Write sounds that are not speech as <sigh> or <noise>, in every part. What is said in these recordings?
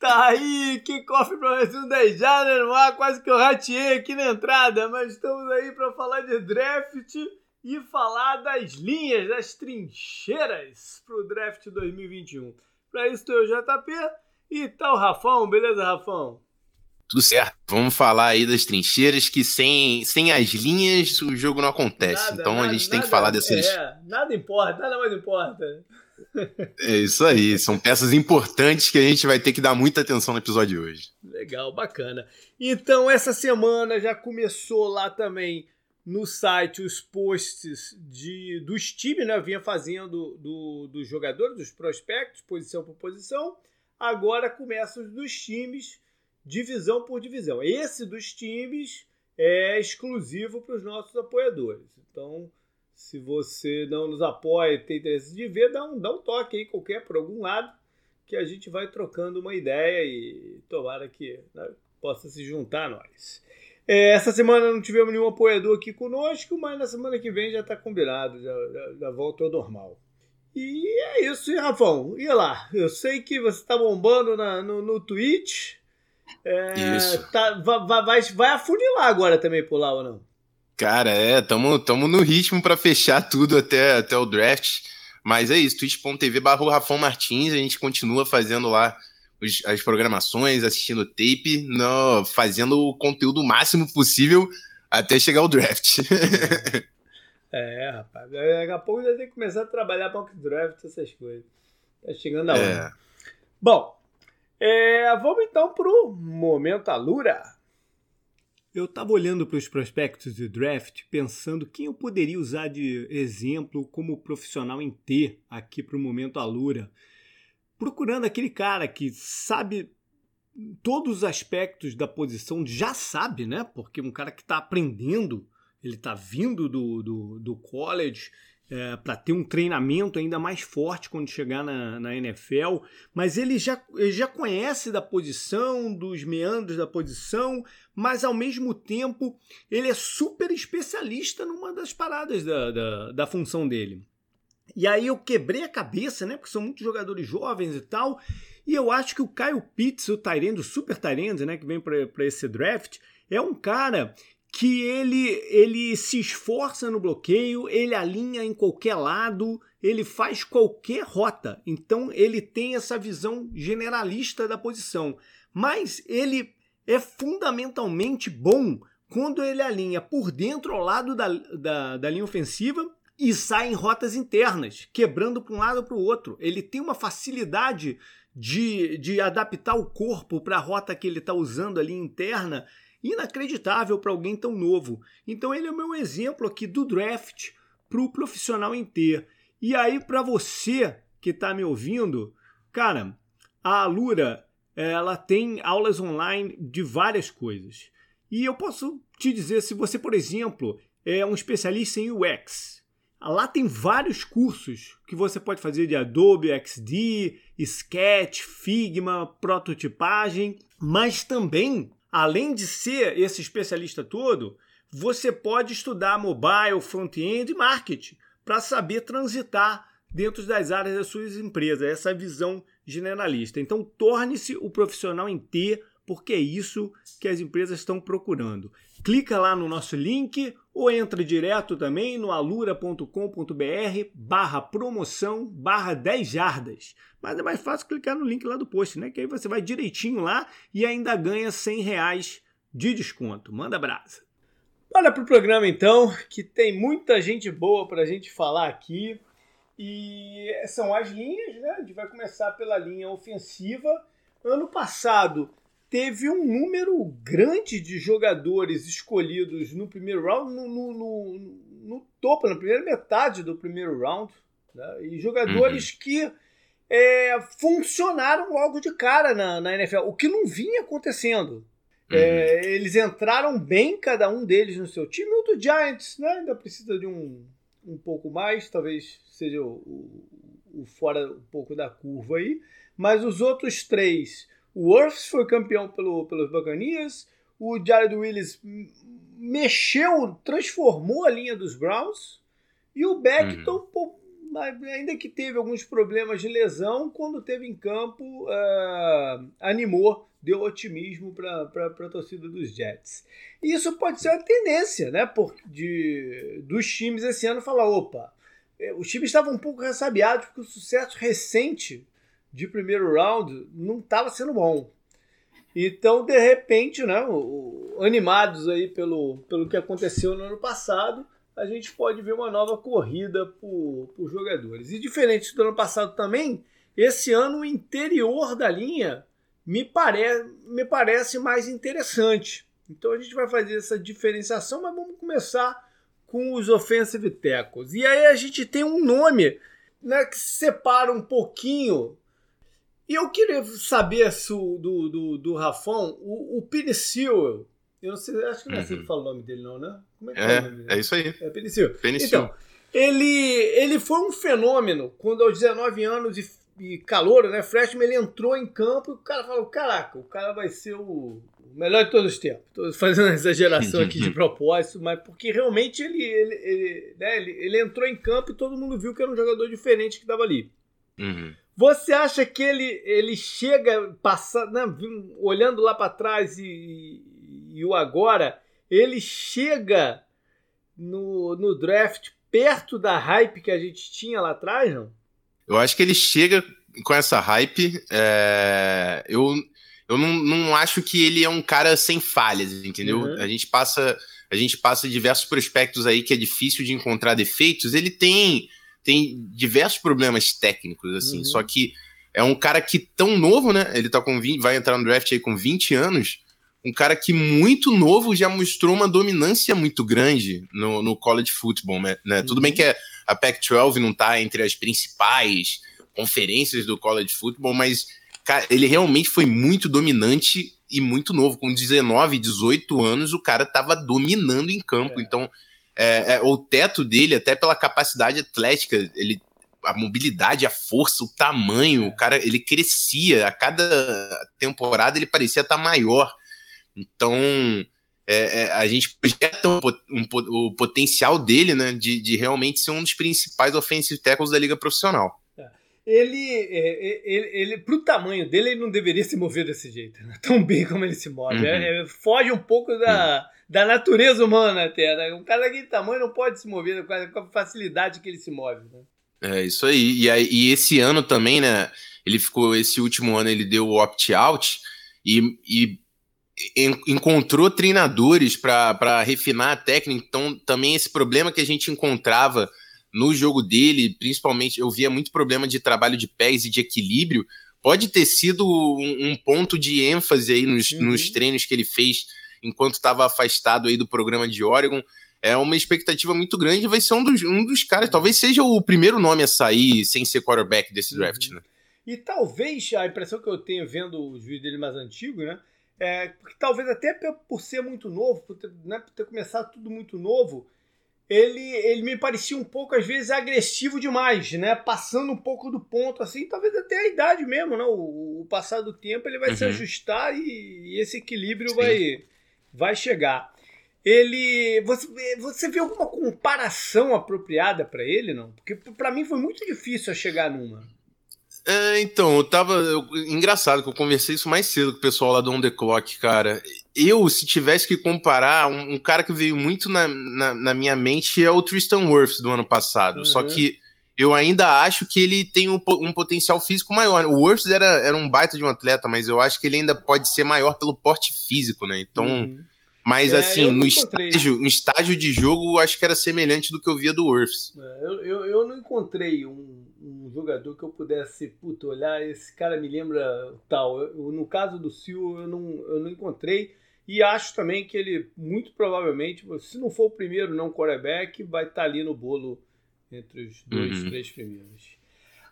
Tá aí, que cofre para mais um 10 jardas no ar, quase que eu rateei aqui na entrada, mas estamos aí para falar de draft e falar das linhas, das trincheiras para o draft 2021. Para isso estou eu, JP, e tá o Rafão, beleza, Rafão? Tudo certo. Vamos falar aí das trincheiras que sem, sem as linhas o jogo não acontece. Nada, então nada, a gente tem que falar dessas. É, nada importa, nada mais importa. É isso aí, são peças importantes que a gente vai ter que dar muita atenção no episódio de hoje. Legal, bacana. Então, essa semana já começou lá também no site os posts de, dos times, né? Eu vinha fazendo do, dos jogadores, dos prospectos, posição por posição. Agora começa os dos times, divisão por divisão. Esse dos times é exclusivo para os nossos apoiadores. Então, se você não nos apoia e tem interesse de ver, dá um, dá um toque aí qualquer por algum lado, que a gente vai trocando uma ideia e tomara que né, possa se juntar a nós. É, essa semana não tivemos nenhum apoiador aqui conosco, mas na semana que vem já está combinado, já, já, já volta ao normal. E é isso, hein, Rafão? E lá, eu sei que você está bombando na, no, no Twitch. É, isso. Tá, vai, vai, vai afunilar agora também por lá ou não? Cara, é, tamo, tamo no ritmo para fechar tudo até, até o draft. Mas é isso, twitch.tv barra Rafão Martins, a gente continua fazendo lá os, as programações, assistindo tape, no, fazendo o conteúdo máximo possível até chegar o draft. <laughs> é, rapaz, daqui a pouco já tem que começar a trabalhar para o draft, essas coisas. Tá chegando a hora. É. Bom, é, vamos então pro Momento Alura. Eu estava olhando para os prospectos de draft, pensando quem eu poderia usar de exemplo como profissional em T aqui para o momento Alura. Procurando aquele cara que sabe todos os aspectos da posição, já sabe, né? Porque um cara que está aprendendo, ele está vindo do, do, do college, é, para ter um treinamento ainda mais forte quando chegar na, na NFL, mas ele já, ele já conhece da posição, dos meandros da posição, mas ao mesmo tempo ele é super especialista numa das paradas da, da, da função dele. E aí eu quebrei a cabeça, né? Porque são muitos jogadores jovens e tal. E eu acho que o Kyle Pitts, o Tyrande, o super Tyrande, né? Que vem para esse draft, é um cara que ele, ele se esforça no bloqueio, ele alinha em qualquer lado, ele faz qualquer rota. Então ele tem essa visão generalista da posição. Mas ele é fundamentalmente bom quando ele alinha por dentro ao lado da, da, da linha ofensiva e sai em rotas internas, quebrando para um lado para o outro. Ele tem uma facilidade de, de adaptar o corpo para a rota que ele está usando ali interna inacreditável para alguém tão novo. Então ele é o meu exemplo aqui do draft para o profissional inteiro. E aí para você que está me ouvindo, cara, a Alura ela tem aulas online de várias coisas. E eu posso te dizer, se você, por exemplo, é um especialista em UX, lá tem vários cursos que você pode fazer de Adobe XD, Sketch, Figma, prototipagem, mas também além de ser esse especialista todo, você pode estudar mobile, front-end e marketing para saber transitar dentro das áreas das suas empresas, essa visão generalista. Então, torne-se o profissional em T, porque é isso que as empresas estão procurando. Clica lá no nosso link ou entra direto também no alura.com.br barra promoção barra 10 jardas. Mas é mais fácil clicar no link lá do post, né? Que aí você vai direitinho lá e ainda ganha 100 reais de desconto. Manda brasa. Bora pro programa então, que tem muita gente boa para a gente falar aqui. E são as linhas, né? A gente vai começar pela linha ofensiva. Ano passado teve um número grande de jogadores escolhidos no primeiro round, no, no, no, no topo, na primeira metade do primeiro round. Né? E jogadores uhum. que é, funcionaram logo de cara na, na NFL, o que não vinha acontecendo. Uhum. É, eles entraram bem, cada um deles no seu time. O do Giants né, ainda precisa de um, um pouco mais, talvez seja o, o, o fora um pouco da curva aí. Mas os outros três, o Worths foi campeão pelo, pelos Buccaneers, o Jared Willis mexeu, transformou a linha dos Browns, e o Beckton, uhum ainda que teve alguns problemas de lesão, quando teve em campo, uh, animou, deu otimismo para a torcida dos Jets. E isso pode ser uma tendência, né? Por, de, dos times esse ano falar: opa, é, os times estavam um pouco ressabiados porque o sucesso recente de primeiro round não estava sendo bom. Então, de repente, né, animados aí pelo, pelo que aconteceu no ano passado, a gente pode ver uma nova corrida por, por jogadores. E diferente do ano passado também, esse ano o interior da linha me, pare, me parece mais interessante. Então a gente vai fazer essa diferenciação, mas vamos começar com os offensive tackles. E aí a gente tem um nome né, que separa um pouquinho. E eu queria saber se o, do, do, do Rafão, o, o Penicil, eu não sei, acho que não é assim que uhum. fala o nome dele, não, né? Como é que é, é, o nome dele? é isso aí. É Penicil. Penicil. Então, ele, ele foi um fenômeno quando aos 19 anos e, e calor, né? Freshman, ele entrou em campo e o cara falou: caraca, o cara vai ser o o melhor de todos os tempos. Estou fazendo uma exageração aqui de <laughs> propósito, mas porque realmente ele, ele, ele, né, ele, ele, entrou em campo e todo mundo viu que era um jogador diferente que estava ali. Uhum. Você acha que ele, ele chega passando, né, olhando lá para trás e, e, o agora, ele chega no, no draft perto da hype que a gente tinha lá atrás, não? Eu acho que ele chega com essa hype. É... Eu eu não, não acho que ele é um cara sem falhas, entendeu? Uhum. A gente passa a gente passa diversos prospectos aí que é difícil de encontrar defeitos. Ele tem tem diversos problemas técnicos assim, uhum. só que é um cara que tão novo, né? Ele tá com 20, vai entrar no draft aí com 20 anos. Um cara que muito novo já mostrou uma dominância muito grande no, no college football, né? Uhum. Tudo bem que a Pac-12 não tá entre as principais conferências do college football, mas Cara, ele realmente foi muito dominante e muito novo. Com 19, 18 anos, o cara tava dominando em campo. É. Então, é, é, o teto dele, até pela capacidade atlética, ele a mobilidade, a força, o tamanho, o cara, ele crescia. A cada temporada ele parecia estar maior. Então, é, é, a gente projeta um, um, o potencial dele, né, de, de realmente ser um dos principais offensive tackles da liga profissional ele, é, é, ele, ele, pro tamanho dele, ele não deveria se mover desse jeito, né? tão bem como ele se move. Uhum. É, é, foge um pouco da, uhum. Da natureza humana até. Né? Um cara daquele tamanho não pode se mover com a, com a facilidade que ele se move. Né? É isso aí. E, aí. e esse ano também, né? Ele ficou, esse último ano, ele deu o opt-out e, e encontrou treinadores para refinar a técnica. Então, também esse problema que a gente encontrava no jogo dele, principalmente, eu via muito problema de trabalho de pés e de equilíbrio. Pode ter sido um, um ponto de ênfase aí nos, uhum. nos treinos que ele fez enquanto estava afastado aí do programa de Oregon. É uma expectativa muito grande, vai ser um dos, um dos caras, talvez seja o primeiro nome a sair sem ser quarterback desse uhum. draft, né? E talvez a impressão que eu tenho vendo os vídeos dele mais antigos, né? É, porque talvez até por ser muito novo, por ter, né, por ter começado tudo muito novo, ele, ele me parecia um pouco, às vezes, agressivo demais, né? Passando um pouco do ponto, assim, talvez até a idade mesmo, né? O, o passar do tempo ele vai uhum. se ajustar e, e esse equilíbrio vai, vai chegar. Ele. Você, você vê alguma comparação apropriada para ele, não? Porque para mim foi muito difícil chegar numa. É, então, eu tava. Eu, engraçado que eu conversei isso mais cedo com o pessoal lá do On The Clock, cara. Eu, se tivesse que comparar, um, um cara que veio muito na, na, na, minha mente é o Tristan Wirfs do ano passado. Uhum. Só que eu ainda acho que ele tem um, um potencial físico maior. O Wirfs era, era um baita de um atleta, mas eu acho que ele ainda pode ser maior pelo porte físico, né? Então. Uhum. Mas é, assim, no estágio, no estágio de jogo, acho que era semelhante do que eu via do Wirfs. É, eu, eu, eu não encontrei um um jogador que eu pudesse, puto, olhar, esse cara me lembra tal. Eu, no caso do Sil, eu não, eu não encontrei. E acho também que ele, muito provavelmente, se não for o primeiro não quarterback, vai estar tá ali no bolo entre os dois, uhum. três primeiros.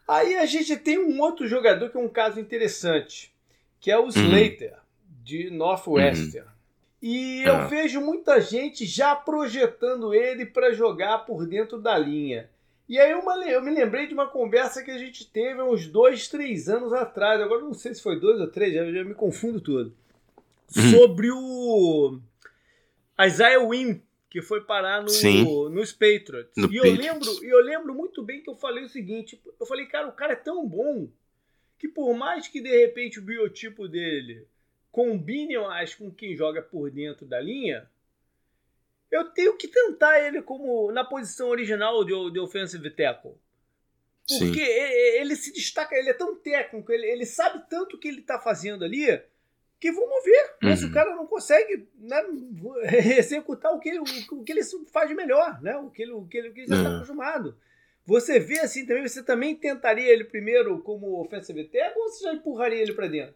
Aí a gente tem um outro jogador que é um caso interessante, que é o uhum. Slater, uhum. de Northwestern. Uhum. E eu ah. vejo muita gente já projetando ele para jogar por dentro da linha. E aí uma, eu me lembrei de uma conversa que a gente teve uns dois, três anos atrás. Agora não sei se foi dois ou três, já, já me confundo tudo. Uhum. Sobre o Isaiah Wynn, que foi parar no, nos Patriots. No e eu lembro, e eu lembro muito bem que eu falei o seguinte: eu falei, cara, o cara é tão bom que por mais que de repente o biotipo dele combine mais com quem joga por dentro da linha, eu tenho que tentar ele como na posição original de, de offensive tackle. Porque ele, ele, se destaca, ele é tão técnico, ele, ele sabe tanto o que ele está fazendo ali, que vamos ver. Mas uhum. o cara não consegue né, <laughs> executar o que, ele, o, que ele faz melhor, né? o, que ele, o, que ele, o que ele já está uhum. acostumado. Você vê assim também, você também tentaria ele primeiro como offensive tackle ou você já empurraria ele para dentro?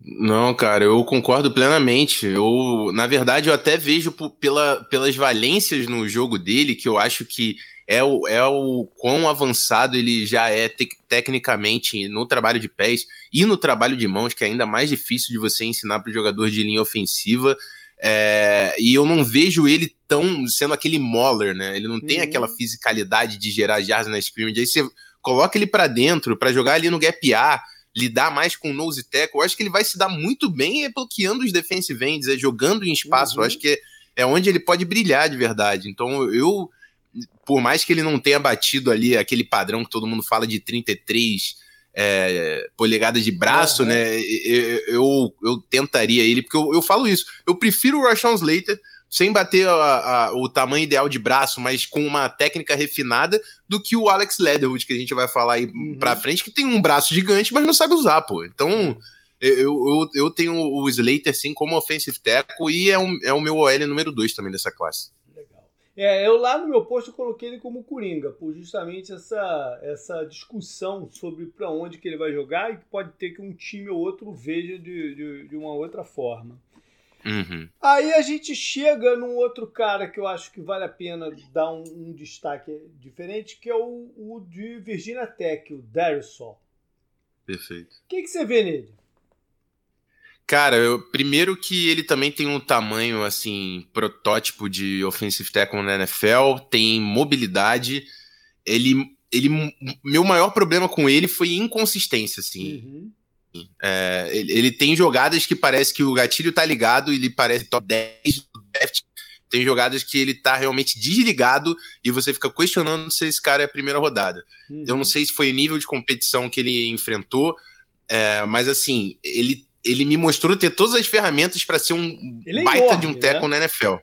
Não, cara, eu concordo plenamente. Eu, na verdade, eu até vejo pela, pelas valências no jogo dele, que eu acho que é o, é o quão avançado ele já é te tecnicamente no trabalho de pés e no trabalho de mãos, que é ainda mais difícil de você ensinar para o jogador de linha ofensiva. É, e eu não vejo ele tão sendo aquele moller, né? Ele não tem uhum. aquela fisicalidade de gerar jardas na scrimmage. Aí você coloca ele para dentro para jogar ali no gap A, lidar mais com o nose tackle. Eu acho que ele vai se dar muito bem bloqueando os defensive ends, é jogando em espaço. Uhum. Eu acho que é, é onde ele pode brilhar de verdade. Então eu por mais que ele não tenha batido ali aquele padrão que todo mundo fala de 33 é, polegadas de braço, uhum. né? Eu, eu, eu, tentaria ele, porque eu, eu falo isso. Eu prefiro o Rashawn Slater sem bater a, a, o tamanho ideal de braço, mas com uma técnica refinada, do que o Alex Leatherwood, que a gente vai falar aí uhum. pra frente, que tem um braço gigante, mas não sabe usar, pô. Então, eu, eu, eu tenho o Slater, sim, como offensive tackle, e é, um, é o meu OL número 2 também dessa classe. É, eu lá no meu post eu coloquei ele como Coringa, por justamente essa, essa discussão sobre para onde que ele vai jogar e que pode ter que um time ou outro veja de, de, de uma outra forma. Uhum. Aí a gente chega num outro cara que eu acho que vale a pena dar um, um destaque diferente, que é o, o de Virginia Tech, o Darius Perfeito. O que, que você vê nele? Cara, eu, primeiro que ele também tem um tamanho, assim, protótipo de offensive tackle na NFL, tem mobilidade. Ele, ele, meu maior problema com ele foi inconsistência, assim. Uhum. É, ele, ele, tem jogadas que parece que o gatilho tá ligado, ele parece top 10 do draft. Tem jogadas que ele tá realmente desligado e você fica questionando se esse cara é a primeira rodada. Uhum. Eu não sei se foi o nível de competição que ele enfrentou, é, mas assim, ele ele me mostrou ter todas as ferramentas para ser um é baita enorme, de um teco né? na NFL.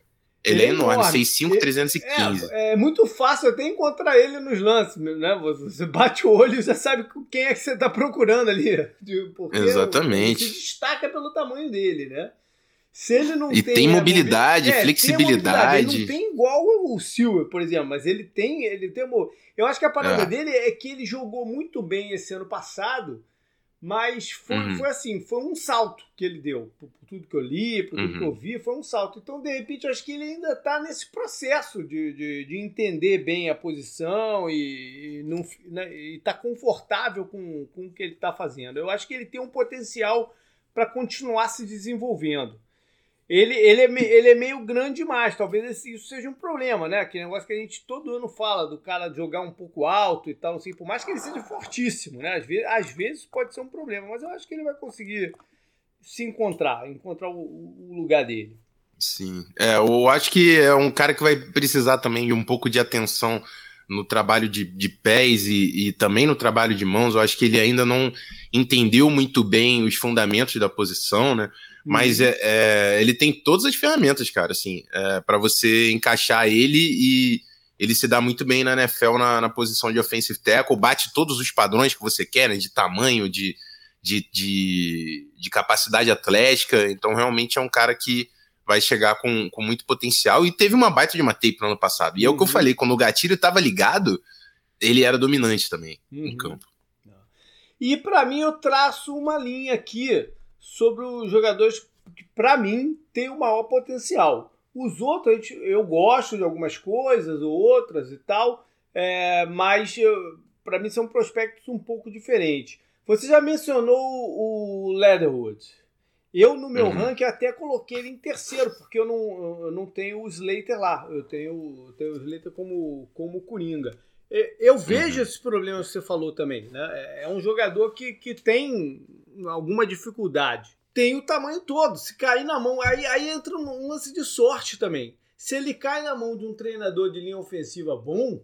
Ele, ele é, é enorme, 6'5", 315. É, é, muito fácil até encontrar ele nos lances, né? Você bate o olho e já sabe quem é que você está procurando ali. <laughs> Porque Exatamente. Ele se destaca pelo tamanho dele, né? Se ele não e tem, tem mobilidade, é, flexibilidade. Tem Ele não tem igual o Silver, por exemplo, mas ele tem, ele tem. Eu acho que a parada é. dele é que ele jogou muito bem esse ano passado mas foi, uhum. foi assim, foi um salto que ele deu. Por, por tudo que eu li, por tudo uhum. que eu uhum. vi, foi um salto. Então, de repente, acho que ele ainda está nesse processo de, de, de, entender bem a posição e, e não né, está confortável com, com o que ele está fazendo. Eu acho que ele tem um potencial para continuar se desenvolvendo. Ele, ele, é, ele é meio grande demais, talvez isso seja um problema, né? Aquele negócio que a gente todo ano fala do cara jogar um pouco alto e tal, assim, por mais que ele seja fortíssimo, né? Às vezes, às vezes pode ser um problema, mas eu acho que ele vai conseguir se encontrar, encontrar o, o lugar dele. Sim, é, eu acho que é um cara que vai precisar também de um pouco de atenção no trabalho de, de pés e, e, também no trabalho de mãos. Eu acho que ele ainda não entendeu muito bem os fundamentos da posição, né? Mas uhum. é, é, ele tem todas as ferramentas, cara, assim, é, para você encaixar ele e ele se dá muito bem na NFL na, na, posição de offensive tackle, bate todos os padrões que você quer, né, de tamanho, de, de, de, de capacidade atlética. Então, realmente é um cara que vai chegar com, com muito potencial e teve uma baita de uma tape no ano passado. E é o que eu uhum. falei, quando o gatilho estava ligado, ele era dominante também uhum. em campo. E para mim eu traço uma linha aqui sobre os jogadores que, para mim, têm o maior potencial. Os outros, gente, eu gosto de algumas coisas ou outras e tal, é, mas para mim são prospectos um pouco diferentes. Você já mencionou o Leatherwood. Eu, no meu uhum. ranking, até coloquei ele em terceiro, porque eu não, eu não tenho o Slater lá. Eu tenho, eu tenho o Slater como, como Coringa. Eu vejo uhum. esses problemas que você falou também. Né? É, é um jogador que, que tem alguma dificuldade. Tem o tamanho todo. Se cair na mão, aí, aí entra um lance de sorte também. Se ele cai na mão de um treinador de linha ofensiva bom,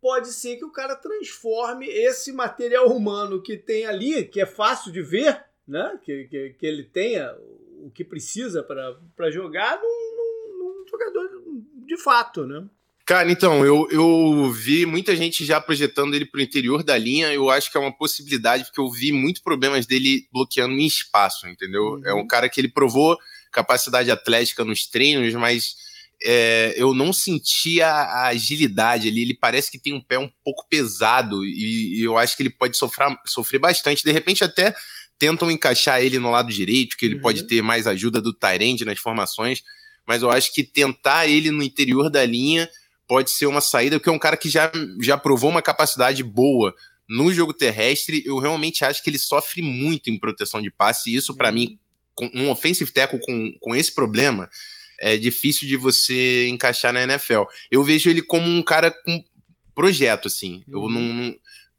pode ser que o cara transforme esse material humano que tem ali, que é fácil de ver, né? que, que, que ele tenha o que precisa para jogar, num, num, num jogador de fato. Né? Cara, então, eu, eu vi muita gente já projetando ele para o interior da linha. Eu acho que é uma possibilidade, porque eu vi muito problemas dele bloqueando em espaço, entendeu? Uhum. É um cara que ele provou capacidade atlética nos treinos, mas é, eu não senti a, a, agilidade ali. Ele parece que tem um pé um pouco pesado e, e eu acho que ele pode sofrer, sofrer bastante. De repente, até tentam encaixar ele no lado direito, que ele uhum. pode ter mais ajuda do Tyrande nas formações, mas eu acho que tentar ele no interior da linha pode ser uma saída, porque é um cara que já, já provou uma capacidade boa no jogo terrestre. Eu realmente acho que ele sofre muito em proteção de passe, e isso, para mim, com um offensive tackle com, com esse problema, é difícil de você encaixar na NFL. Eu vejo ele como um cara com projeto, assim. Eu não, uhum. não.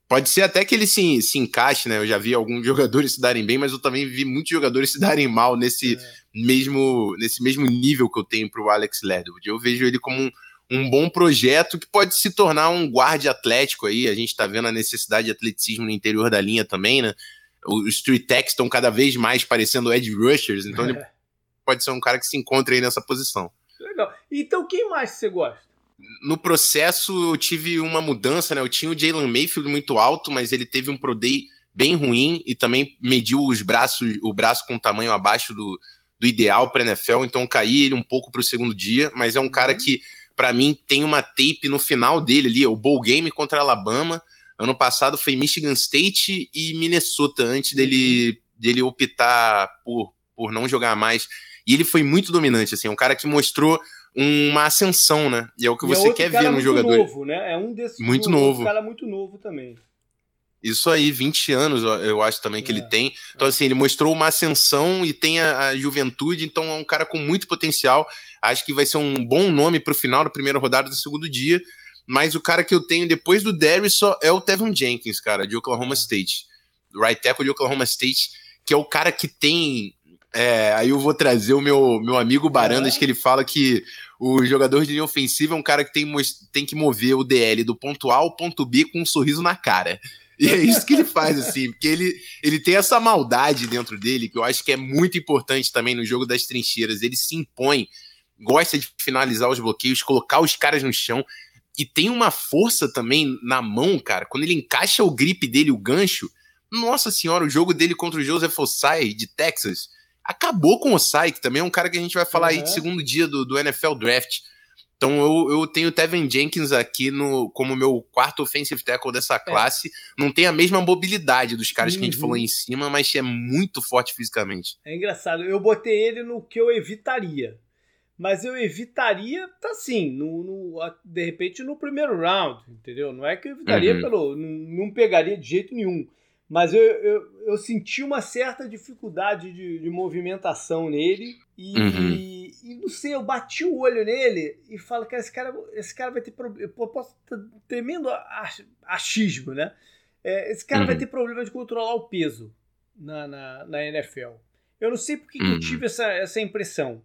Pode ser até que ele se, se encaixe, né? Eu já vi alguns <laughs> jogadores se darem bem, mas eu também vi muitos jogadores se darem mal nesse, é. mesmo, nesse mesmo nível que eu tenho pro Alex Leatherwood. Eu vejo ele como um um bom projeto que pode se tornar um guarde atlético aí. A gente está vendo a necessidade de atleticismo no interior da linha também, né? Os street techs estão cada vez mais parecendo edge rushers, então é. ele pode ser um cara que se encontra aí nessa posição. Legal. Então quem mais você gosta? No processo eu tive uma mudança, né? Eu tinha o Jalen Mayfield muito alto, mas ele teve um Pro Day bem ruim e também mediu os braços, o braço com tamanho abaixo do, do ideal para NFL, então caí ele um pouco para o segundo dia, mas é um cara uhum. que para mim, tem uma tape no final dele ali, o Bowl Game contra Alabama. Ano passado foi Michigan State e Minnesota, antes dele, dele optar por, por não jogar mais. E ele foi muito dominante, assim, um cara que mostrou uma ascensão, né? E é o que e é você é quer ver no jogador. Novo, né? É um desses muito novo. Cara muito novo também. Isso aí, 20 anos, eu acho também que é, ele tem. Então, assim, ele mostrou uma ascensão e tem a, a, juventude, então é um cara com muito potencial. Acho que vai ser um bom nome para o final da primeira rodada do segundo dia. Mas o cara que eu tenho depois do Darius é o Tevin Jenkins, cara, de Oklahoma State. Right tackle de Oklahoma State, que é o cara que tem. É, aí eu vou trazer o meu, meu amigo Barandas, que ele fala que o jogador de linha ofensiva é um cara que tem, tem que mover o DL do ponto A ao ponto B com um sorriso na cara. E é isso que ele faz, assim, porque ele, ele tem essa maldade dentro dele, que eu acho que é muito importante também no jogo das trincheiras. Ele se impõe, gosta de finalizar os bloqueios, colocar os caras no chão. E tem uma força também na mão, cara. Quando ele encaixa o grip dele, o gancho. Nossa senhora, o jogo dele contra o Joseph Osai de Texas acabou com o Osai, que também é um cara que a gente vai falar uhum. aí de segundo dia do, do NFL Draft. Então eu, eu tenho o Tevin Jenkins aqui no, como meu quarto offensive tackle dessa é. classe. É. Não tem a mesma mobilidade dos caras uhum. que a gente falou uhum. em cima, mas é muito forte fisicamente. É engraçado. Eu botei ele no que eu evitaria. Mas eu evitaria, tá assim, no, no, de repente no primeiro round, entendeu? Não é que eu evitaria uhum. pelo. Não, não pegaria de jeito nenhum. Mas eu, eu, eu senti uma certa dificuldade de, de movimentação nele. E, uhum. E, e, não sei, eu bati o olho nele e falo, cara, esse cara, esse cara vai ter problema. Eu posso ter tremendo achismo, né? É, esse cara uhum. vai ter problema de controlar o peso na, na, na NFL. Eu não sei porque uhum. que eu uhum. tive essa, essa impressão.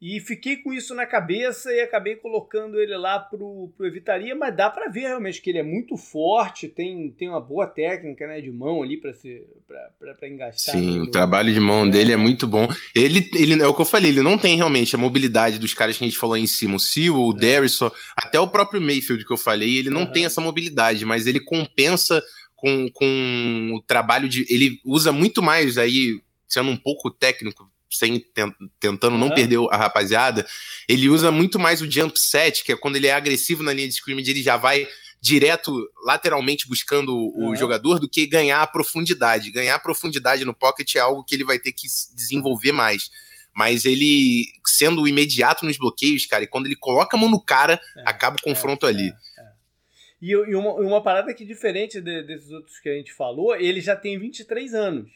E fiquei com isso na cabeça e acabei colocando ele lá pro, pro Evitaria, mas dá para ver realmente que ele é muito forte, tem, tem uma boa técnica né, de mão ali para engastar. Sim, o trabalho de mão dele é muito bom. Ele, ele é o que eu falei, ele não tem realmente a mobilidade dos caras que a gente falou aí em cima, o Seal, o é. até o próprio Mayfield que eu falei, ele não uhum. tem essa mobilidade, mas ele compensa com, com o trabalho de. Ele usa muito mais aí, sendo um pouco técnico, sem tentando não perder a rapaziada, ele usa muito mais o jump set, que é quando ele é agressivo na linha de scrimmage, ele já vai direto lateralmente buscando o uhum. jogador do que ganhar a profundidade. Ganhar a profundidade no pocket é algo que ele vai ter que desenvolver mais. Mas ele, sendo imediato nos bloqueios, cara, e quando ele coloca a mão no cara, é, acaba o confronto é, ali. É, é. e, e uma, uma, parada que diferente de, desses outros que a gente falou, ele já tem 23 anos.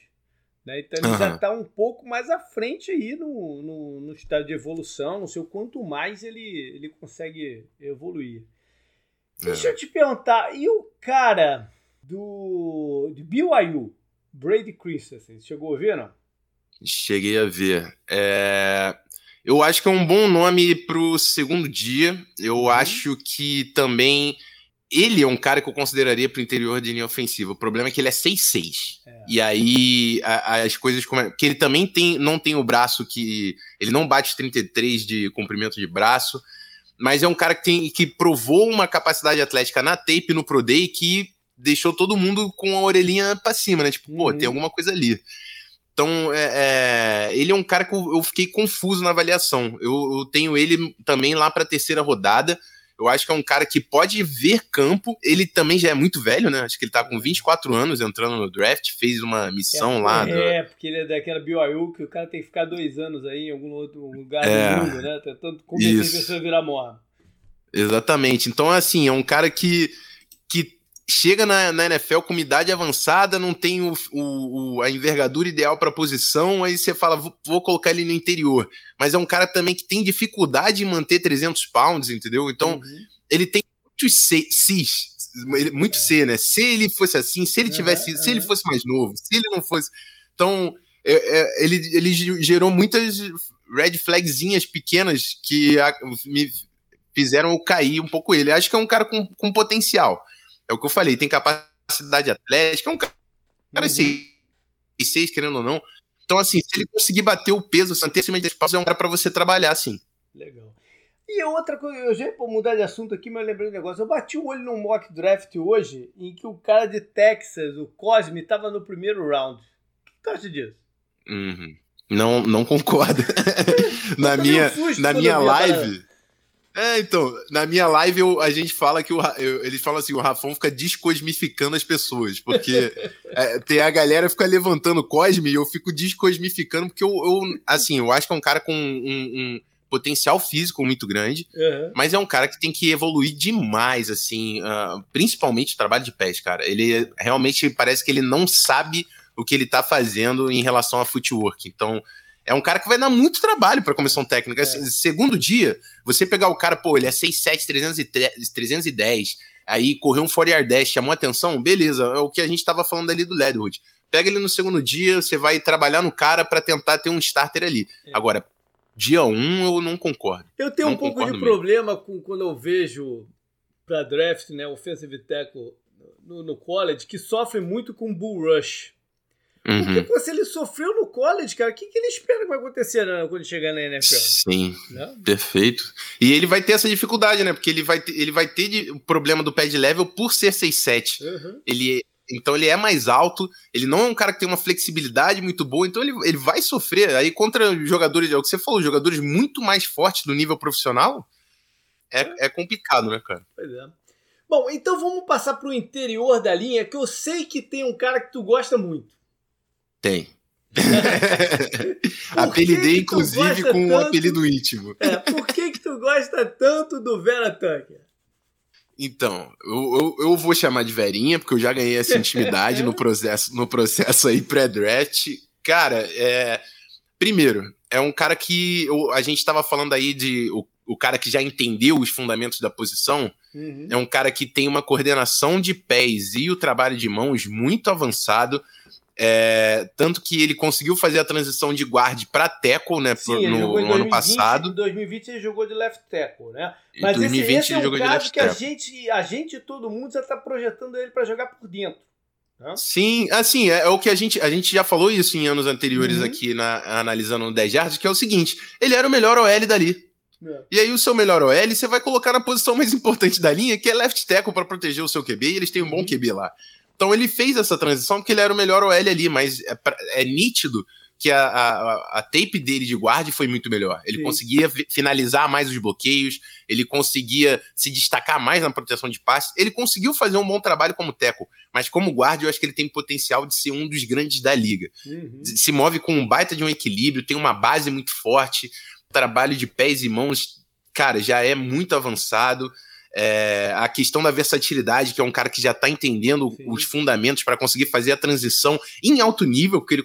Né? Então ele uhum. já está um pouco mais à frente aí no, no, no, estado de evolução. Não sei o quanto mais ele, ele consegue evoluir. É. Deixa eu te perguntar, e o cara do de BYU, Brady Christensen, chegou a ver, não? Cheguei a ver. É... Eu acho que é um bom nome pro segundo dia. Eu uhum. acho que também ele é um cara que eu consideraria pro interior de linha ofensiva. O problema é que ele é 6'6". É. E aí a, as coisas como que ele também tem não tem o braço que ele não bate 33 de comprimento de braço, mas é um cara que tem que provou uma capacidade atlética na tape no Pro Day que deixou todo mundo com a orelhinha para cima, né? Tipo, uhum. pô, tem uhum. alguma coisa ali. Então, é, é, ele é um cara que eu, eu fiquei confuso na avaliação. Eu, eu tenho ele também lá para a terceira rodada. Eu acho que é um cara que pode ver campo. Ele também já é muito velho, né? Acho que ele tá com 24 anos entrando no draft, fez uma missão é, lá. É, do... porque ele é daquela BYU que o cara tem que ficar dois anos aí em algum outro lugar é, do mundo, né? Tentando convencer a pessoa a virar morra. Exatamente. Então, assim, é um cara que, que chega na, na, NFL com uma idade avançada, não tem o, o, a envergadura ideal para a posição, aí você fala, vou, vou, colocar ele no interior. Mas é um cara também que tem dificuldade em manter 300 pounds, entendeu? Então, uhum. ele tem muitos Cs, muito é. C, né? Se ele fosse assim, se ele tivesse, uhum. se ele fosse mais novo, se ele não fosse. Então, é, é, ele, ele gerou muitas red flagzinhas pequenas que a, me fizeram eu cair um pouco ele. Acho que é um cara com, com potencial. É o que eu falei, tem capacidade atlética, é um cara uhum. seis, querendo ou não. Então, assim, se ele conseguir bater o peso, manter acima de espaço, é um cara para você trabalhar, assim. Legal. E outra coisa, eu já vou mudar de assunto aqui, mas eu lembrei um negócio. Eu bati o olho num mock draft hoje em que o cara de Texas, o Cosme, estava no primeiro round. O que tu acha disso? Uhum. Não, não concordo. <laughs> na minha, na minha live. É, então, na minha live eu, a gente fala que o, eu, eles falam assim, o Rafão fica descosmificando as pessoas, porque é, tem a galera fica levantando Cosme e eu fico descosmificando, porque eu, eu, assim, eu acho que é um cara com um, um potencial físico muito grande, uhum. mas é um cara que tem que evoluir demais, assim, uh, principalmente o trabalho de pés, cara. Ele realmente parece que ele não sabe o que ele tá fazendo em relação a footwork. Então, é um cara que vai dar muito trabalho para a comissão técnica. É. Segundo dia, você pegar o cara, pô, ele é 6'7, 310, aí correu um 40 yard dash, chamou atenção, beleza, é o que a gente estava falando ali do Leatherwood. Pega ele no segundo dia, você vai trabalhar no cara para tentar ter um starter ali. É. Agora, dia 1 um, eu não concordo. Eu tenho não um pouco de mesmo. problema com quando eu vejo para draft, né, offensive tackle no, no college, que sofre muito com bull rush. Uhum. Porque pô, se ele sofreu no college, cara, o que, que ele espera que vai acontecer né, quando chegar na NFL? Sim, né? perfeito. E ele vai ter essa dificuldade, né? Porque ele vai ter, ele vai ter o problema do pad level por ser 6'7". Uhum. Ele, então ele é mais alto, ele não é um cara que tem uma flexibilidade muito boa, então ele, ele vai sofrer. Aí contra jogadores, é o que você falou, jogadores muito mais fortes do nível profissional, é, é. é complicado, né, cara? Pois é. Bom, então vamos passar para o interior da linha, que eu sei que tem um cara que tu gosta muito. Tem. <laughs> Apelidei, inclusive, com tanto... um apelido íntimo. É, por que, que tu gosta tanto do Vera Tucker? Então, eu, eu, eu, vou chamar de Verinha, porque eu já ganhei essa intimidade no <laughs> processo, no processo aí pré-draft. Cara, é. Primeiro, é um cara que eu, a gente estava falando aí de o, o cara que já entendeu os fundamentos da posição. Uhum. É um cara que tem uma coordenação de pés e o trabalho de mãos muito avançado. É, tanto que ele conseguiu fazer a transição de guard para tackle, né, Sim, no, no 2020, ano passado. Em 2020 ele jogou de left tackle, né? Mas em 2020 esse, esse é um caso que a gente, a gente e todo mundo já está projetando ele para jogar por dentro. Né? Sim, assim, é, é, o que a gente, a gente já falou isso em anos anteriores uhum. aqui, na, analisando o 10 yards, que é o seguinte, ele era o melhor OL dali. É. E aí o seu melhor OL você vai colocar na posição mais <laughs> importante da linha, que é left tackle para proteger o seu QB, e eles têm um bom uhum. QB lá. Então ele fez essa transição porque ele era o melhor OL ali, mas é, é nítido que a, a, a, tape dele de guarda foi muito melhor. Ele Sim. conseguia finalizar mais os bloqueios, ele conseguia se destacar mais na proteção de passe. Ele conseguiu fazer um bom trabalho como teco, mas como guarda eu acho que ele tem potencial de ser um dos grandes da liga. Uhum. Se move com um baita de um equilíbrio, tem uma base muito forte, trabalho de pés e mãos, cara, já é muito avançado. É, a questão da versatilidade, que é um cara que já está entendendo Sim. os fundamentos para conseguir fazer a transição em alto nível, porque ele,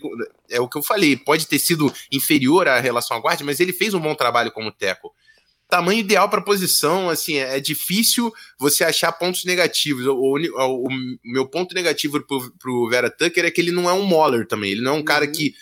é o que eu falei, pode ter sido inferior à relação à guarda, mas ele fez um bom trabalho como teco. Tamanho ideal para posição, assim, é, difícil você achar pontos negativos. O, o, o meu ponto negativo para o Vera Tucker é que ele não é um Moller também, ele não é um uhum. cara que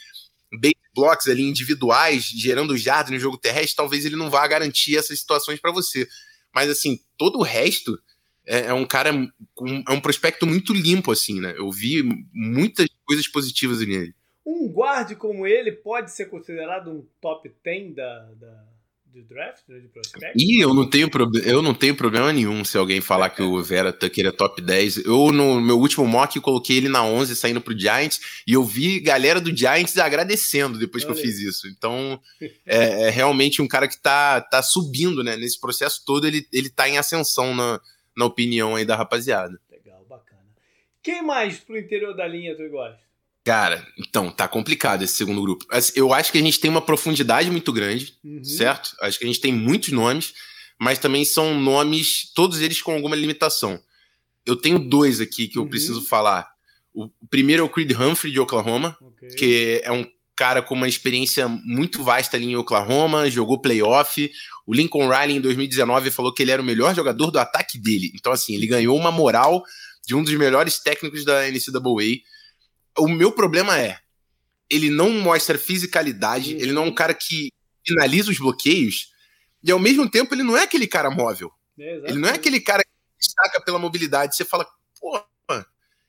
base blocks ali individuais, gerando jardas no jogo terrestre, talvez ele não vá garantir essas situações para você. Mas assim, todo o resto é, é um cara com, é um prospecto muito limpo assim, né? Eu vi muitas coisas positivas nele. Um guarde como ele pode ser considerado um top 10 da, da de draft, né, de prospect? E eu não tenho eu não tenho problema nenhum se alguém falar que o Vera Tucker é top 10. Eu no meu último mock coloquei ele na 11 saindo pro Giants e eu vi galera do Giants agradecendo depois Olha. que eu fiz isso. Então, é, é, realmente um cara que tá, tá subindo, né, nesse processo todo, ele ele tá em ascensão na, na opinião aí da rapaziada. Legal, bacana. Quem mais pro interior da linha tu gosta? Cara, então, tá complicado esse segundo grupo. Eu acho que a gente tem uma profundidade muito grande, uhum. certo? Acho que a gente tem muitos nomes, mas também são nomes, todos eles com alguma limitação. Eu tenho dois aqui que eu uhum. preciso falar. O primeiro é o Creed Humphrey de Oklahoma, okay. que é um cara com uma experiência muito vasta ali em Oklahoma, jogou playoff. O Lincoln Riley em 2019 falou que ele era o melhor jogador do ataque dele. Então, assim, ele ganhou uma moral de um dos melhores técnicos da NCAA o meu problema é, ele não mostra fisicalidade, ele não é um cara que finaliza os bloqueios, e ao mesmo tempo ele não é aquele cara móvel. É, ele não é aquele cara que destaca pela mobilidade. Você fala, pô,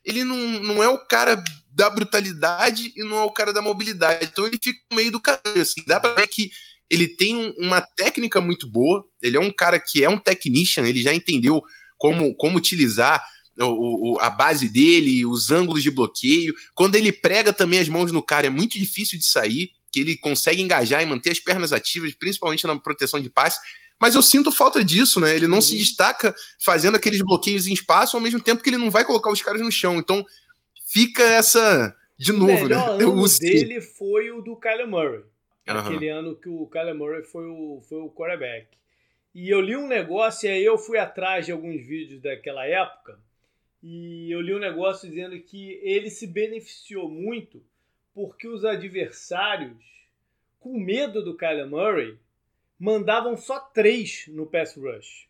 ele não, não é o cara da brutalidade e não é o cara da mobilidade. Então ele fica no meio do caminho. Assim. Dá pra ver que ele tem uma técnica muito boa, ele é um cara que é um technician, ele já entendeu como, como utilizar o, o, a base dele, os ângulos de bloqueio. Quando ele prega também as mãos no cara, é muito difícil de sair, que ele consegue engajar e manter as pernas ativas, principalmente na proteção de passe. Mas eu sinto falta disso, né? Ele não uhum. se destaca fazendo aqueles bloqueios em espaço, ao mesmo tempo que ele não vai colocar os caras no chão. Então fica essa. De novo, o né? <laughs> ano dele foi o do Kyler Murray. Uhum. Aquele ano que o Kyler Murray foi o, foi o quarterback. E eu li um negócio e aí eu fui atrás de alguns vídeos daquela época e eu li um negócio dizendo que ele se beneficiou muito porque os adversários, com medo do Kyler Murray, mandavam só três no pass rush.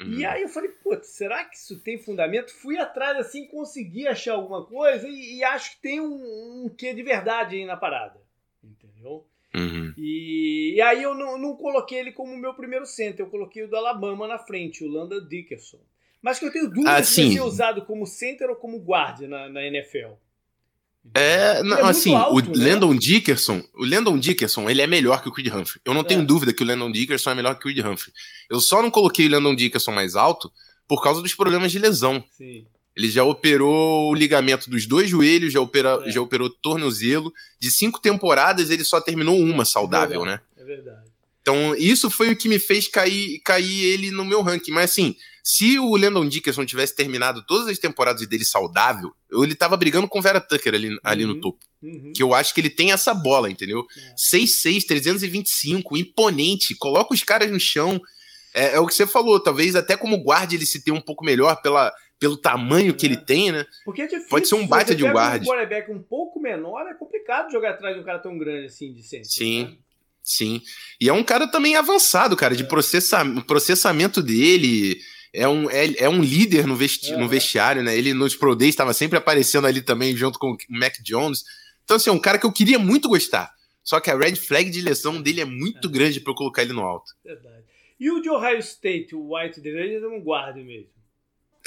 Uhum. E aí eu falei, putz, será que isso tem fundamento? Fui atrás assim, consegui achar alguma coisa e, e acho que tem um, um quê de verdade aí na parada. Entendeu? Uhum. E, e, aí eu não, não coloquei ele como meu primeiro center, eu coloquei o do Alabama na frente, o Landa Dickerson. Mas que eu tenho dúvida ah, se vai ser usado como center ou como guarda na, na NFL. É, não, é assim, alto, o né? Landon Dickerson, o Landon Dickerson, ele é melhor que o Creed Humphrey. Eu não é. tenho dúvida que o Landon Dickerson é melhor que o Creed Humphrey. Eu só não coloquei o Landon Dickerson mais alto por causa dos problemas de lesão. Sim. Ele já operou o ligamento dos dois joelhos, já, opera, é. já operou tornozelo. De cinco temporadas, ele só terminou uma saudável, é né? É verdade. Então, isso foi o que me fez cair, cair ele no meu ranking. Mas assim, se o Landon Dickerson tivesse terminado todas as temporadas dele saudável, ele tava brigando com o Vera Tucker ali, ali uhum, no topo. Uhum. Que eu acho que ele tem essa bola, entendeu? É. 6'6, 325, imponente, coloca os caras no chão. É, é, o que você falou, talvez até como guarda ele se tenha um pouco melhor pela, pelo tamanho é. que ele tem, né? Porque é difícil. Pode ser um baita de um guarda. Um quarterback um pouco menor, é complicado jogar atrás de um cara tão grande assim de centro. Sim. Né? Sim. E é um cara também avançado, cara, de é. processa processamento dele é um, é, é um líder no, vesti no vestiário, né? Ele nos Pro Days estava sempre aparecendo ali também, junto com o Mac Jones. Então, assim, é um cara que eu queria muito gostar. Só que a red flag de lesão dele é muito é. grande para eu colocar ele no alto. Verdade. E o de Ohio State, o White dele, é um guarda mesmo.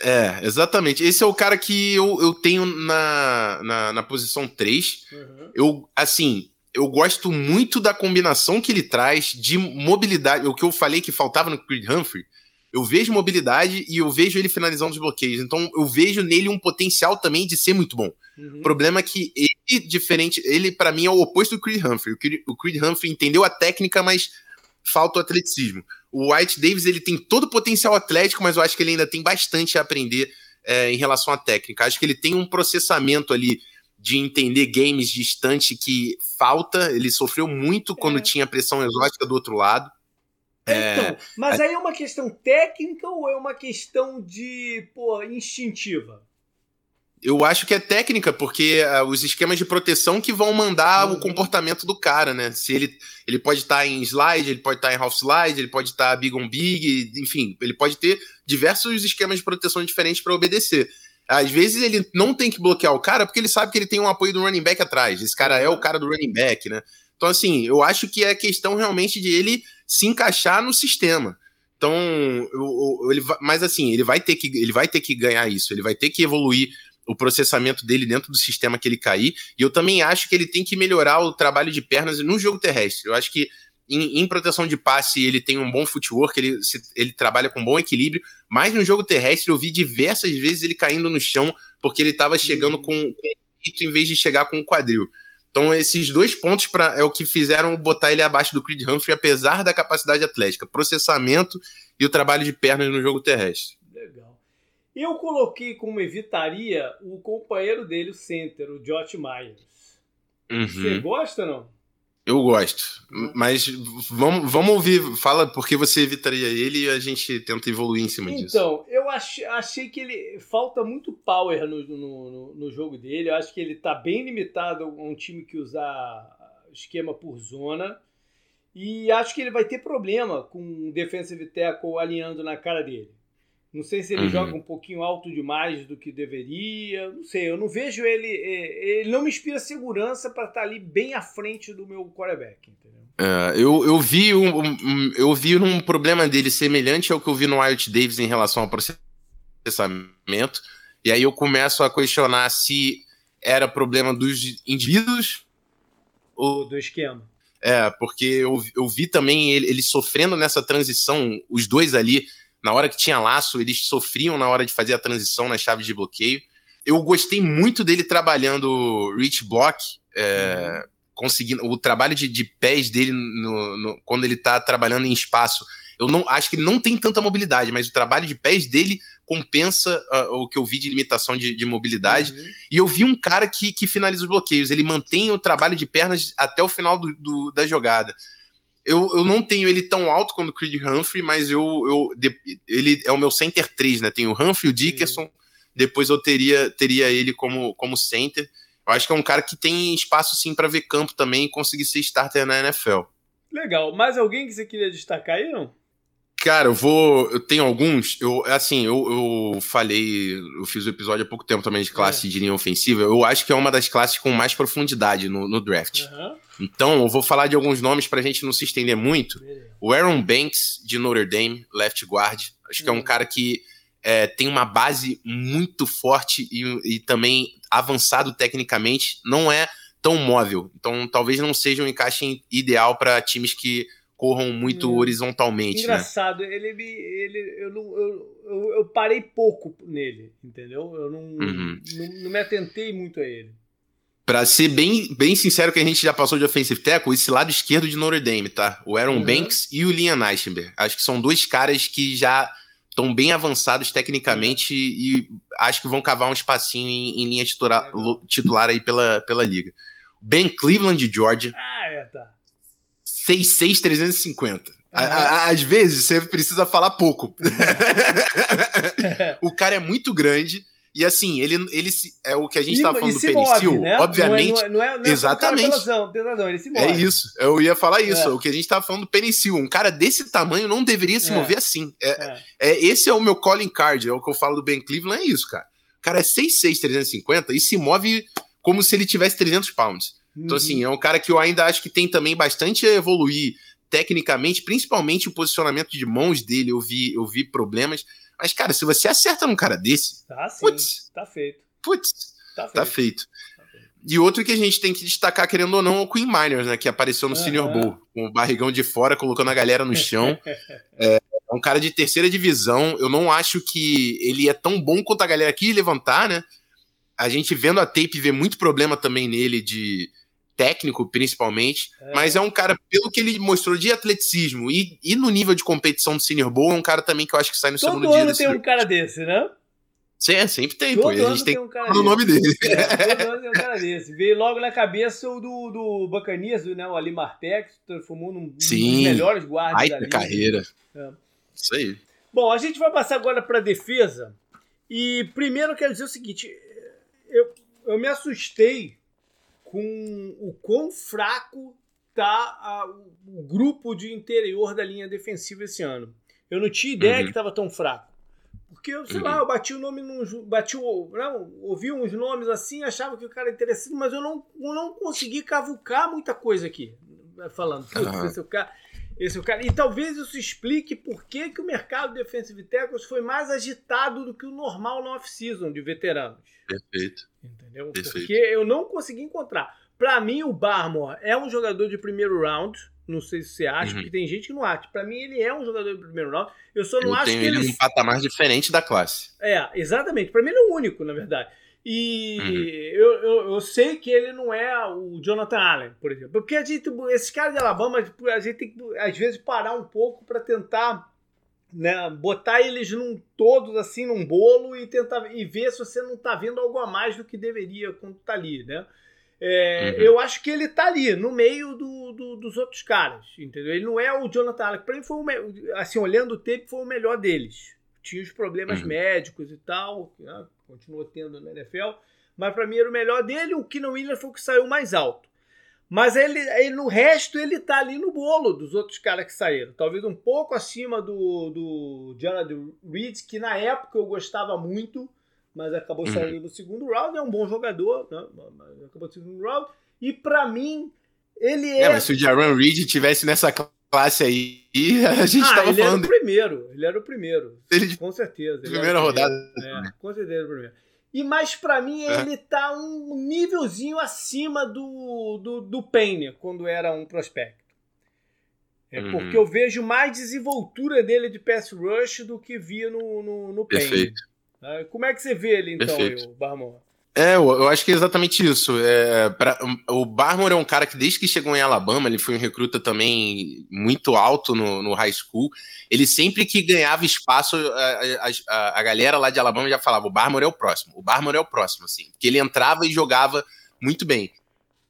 É, exatamente. Esse é o cara que eu, eu tenho na, na, na posição 3. Uhum. Eu, assim, eu gosto muito da combinação que ele traz de mobilidade. O que eu falei que faltava no Creed Humphrey eu vejo mobilidade e eu vejo ele finalizando os bloqueios. Então eu vejo nele um potencial também de ser muito bom. Uhum. O problema é que ele, diferente, ele para mim é o oposto do Creed Humphrey. O Creed, o Creed Humphrey entendeu a técnica, mas falta o atleticismo. O White Davis ele tem todo o potencial atlético, mas eu acho que ele ainda tem bastante a aprender é, em relação à técnica. Acho que ele tem um processamento ali de entender games distante que falta. Ele sofreu muito quando é. tinha pressão exótica do outro lado. É, então, mas aí é uma questão técnica ou é uma questão de, pô, instintiva? Eu acho que é técnica, porque uh, os esquemas de proteção que vão mandar uhum. o comportamento do cara, né? Se ele, ele pode estar tá em slide, ele pode estar tá em half slide, ele pode estar tá big on big, enfim, ele pode ter diversos esquemas de proteção diferentes para obedecer. Às vezes ele não tem que bloquear o cara porque ele sabe que ele tem um apoio do running back atrás. Esse cara é o cara do running back, né? Então, assim, eu acho que é questão realmente de ele se encaixar no sistema. Então, ele, mas assim, ele vai ter que ele vai ter que ganhar isso, ele vai ter que evoluir o processamento dele dentro do sistema que ele cair. E eu também acho que ele tem que melhorar o trabalho de pernas no jogo terrestre. Eu acho que em, em, proteção de passe, ele tem um bom footwork, ele, se, ele trabalha com bom equilíbrio, mas no jogo terrestre eu vi diversas vezes ele caindo no chão porque ele estava chegando com, com em vez de chegar com o quadril. Então, esses dois pontos pra, é o que fizeram botar ele abaixo do Creed Humphrey, apesar da capacidade atlética, processamento e o trabalho de pernas no jogo terrestre. Legal. Eu coloquei como evitaria o companheiro dele, o center, o Josh Myers. Uhum. Você gosta não? Eu gosto, mas vamos, vamos ouvir, fala porque você evitaria ele e a gente tenta evoluir em cima então, disso. Então, eu achei, achei que ele falta muito power no, no, no, jogo dele. Eu acho que ele está bem limitado a um time que usar esquema por zona. E acho que ele vai ter problema com o defensive tackle alinhando na cara dele. Não sei se ele uhum. joga um pouquinho alto demais do que deveria. Não sei, eu não vejo ele. É, ele não me inspira segurança para estar tá ali bem à frente do meu quarterback, entendeu? É, eu, eu, vi um, um, eu vi um problema dele semelhante ao que eu vi no Wyatt Davis em relação ao processamento. E aí eu começo a questionar se era problema dos indivíduos ou do esquema. É, porque eu, eu vi também ele, ele sofrendo nessa transição, os dois ali na hora que tinha laço, eles sofriam na hora de fazer a transição nas chaves de bloqueio. Eu gostei muito dele trabalhando reach block, é, uhum. conseguindo o trabalho de, de pés dele no, no, quando ele está trabalhando em espaço. Eu não acho que ele não tem tanta mobilidade, mas o trabalho de pés dele compensa uh, o que eu vi de limitação de, de mobilidade. Uhum. E eu vi um cara que, que finaliza os bloqueios. Ele mantém o trabalho de pernas até o final do, do, da jogada. Eu, eu não tenho ele tão alto quanto o Creed Humphrey, mas eu, eu ele é o meu center 3, né? Tem o Humphrey, o Dickerson, depois eu teria, teria ele como, como center. Eu acho que é um cara que tem espaço sim para ver campo também e conseguir ser starter na NFL. Legal. Mais alguém que você queria destacar aí, não? Cara, eu vou. Eu tenho alguns. Eu, assim, eu, eu falei. Eu fiz o um episódio há pouco tempo também de classe é. de linha ofensiva. Eu acho que é uma das classes com mais profundidade no, no draft. Uhum. Então, eu vou falar de alguns nomes pra gente não se estender muito. O Aaron Banks, de Notre Dame, left guard. Acho que é um uhum. cara que é, tem uma base muito forte e, e também avançado tecnicamente. Não é tão móvel. Então, talvez não seja um encaixe ideal para times que corram muito hum. horizontalmente. Né? Engraçado, né? ele me. Ele, eu, não, eu, eu, eu, parei pouco nele, entendeu? Eu não, uhum. não, não, me atentei muito a ele. Pra ser bem, bem sincero, que a gente já passou de offensive tackle, esse lado esquerdo de Notre Dame, tá? O Aaron uhum. Banks e o Liam Eichenberg. Acho que são dois caras que já estão bem avançados tecnicamente e acho que vão cavar um espacinho em, em linha titular, titular aí pela, pela liga. Ben Cleveland de Georgia. Ah, é, tá. 66350. Uhum. Às vezes você precisa falar pouco. <laughs> o cara é muito grande. E assim, ele, ele é o que a gente estava falando do Penicil, né? obviamente. Não é, não é, não é exatamente. Pesadão, pesadão, ele se move. É isso, eu ia falar isso. O que a gente estava falando do Penicil. Um cara desse tamanho não deveria se mover assim. É, é, esse é o meu calling card, é o que eu falo do Ben Cleveland, é isso, cara. O cara é 6'6, 350 e se move como se ele tivesse 300 pounds. Então, assim, uhum. é um cara que eu ainda acho que tem também bastante a evoluir tecnicamente, principalmente o posicionamento de mãos dele, eu vi, eu vi problemas. Mas, cara, se você acerta num cara desse. Tá sim, putz, tá feito. Putz, tá, tá feito. Tá feito. E outro que a gente tem que destacar, querendo ou não, é o Queen Miners, né? Que apareceu no uhum. Senior Bowl, com o barrigão de fora, colocando a galera no chão. <laughs> é, é um cara de terceira divisão. Eu não acho que ele é tão bom quanto a galera quis levantar, né? A gente vendo a tape vê muito problema também nele de técnico, principalmente, é. mas é um cara, pelo que ele mostrou de atleticismo e, e no nível de competição do Senior Bowl, é um cara também que eu acho que sai no Todo segundo dia. Todo ano tem um cara desse, né? Sim, sempre tem, todo pô. a gente tem, tem um cara no nome dele. É, todo <laughs> ano tem um cara desse. Veio logo na cabeça o do, do Bacanias, né, o Ali Marpec, que se transformou num Sim. dos melhores guardas Ai, da carreira. É. Isso aí. Bom, a gente vai passar agora para defesa. E primeiro eu quero dizer o seguinte: eu, eu me assustei com o quão fraco tá o grupo de interior da linha defensiva esse ano. Eu não tinha ideia uhum. que estava tão fraco. porque, sei uhum. lá, eu bati o nome num. Bati o. Não, ouvi uns nomes assim, achava que o cara era interessante, mas eu não, eu não consegui cavucar muita coisa aqui. Falando, uhum. cara. Esse é o cara. E talvez isso explique por que, que o mercado de defensive tackles foi mais agitado do que o normal no off-season de veteranos. Perfeito. Entendeu? Perfeito. Porque eu não consegui encontrar. Para mim, o Barmore é um jogador de primeiro round não sei se você acha, uhum. porque tem gente que não acha. Para mim, ele é um jogador de primeiro round. Eu só não eu acho que ele. num patamar diferente da classe. É, exatamente. Para mim, ele é o único, na verdade. E uhum. eu, eu, eu, sei que ele não é o Jonathan Allen, por exemplo. Porque a gente, esses caras de Alabama, tipo, a gente tem que, às vezes, parar um pouco para tentar né, botar eles num, todos assim num bolo e tentar e ver se você não está vendo algo a mais do que deveria quando está ali, né? É, uhum. Eu acho que ele tá ali, no meio do, do, dos outros caras, entendeu? Ele não é o Jonathan Allen. Pra mim, foi o, assim, olhando o tempo, foi o melhor deles. Tinha os problemas uhum. médicos e tal, né? Continua tendo na NFL, mas para mim era o melhor dele. O Keenan Williams foi o que saiu mais alto. Mas ele, ele, no resto, ele tá ali no bolo dos outros caras que saíram. Talvez um pouco acima do, do Jonathan Reed, que na época eu gostava muito mas acabou uhum. saindo no segundo round. É um bom jogador, né? acabou no segundo round. E para mim, ele é. É, mas se o Jaron Reed tivesse nessa classe aí, <laughs> a gente ah, tava ele falando. Ele era o primeiro, ele era o primeiro. Ele... Com certeza. Primeira rodada. É, com certeza o primeiro. E mais para mim, é. ele tá um nívelzinho acima do, do, do Payne, quando era um prospecto. É uhum. porque eu vejo mais desenvoltura dele de pass rush do que via no, no, no Payne. Perfeito. Ah, como é que você vê ele, então, o Barmore? É, eu acho que é exatamente isso. É, pra, o Barmore é um cara que, desde que chegou em Alabama, ele foi um recruta também muito alto no, no high school. Ele sempre que ganhava espaço, a, a, a, galera lá de Alabama já falava: o Barmore é o próximo, o Barmore é o próximo, assim. Porque ele entrava e jogava muito bem.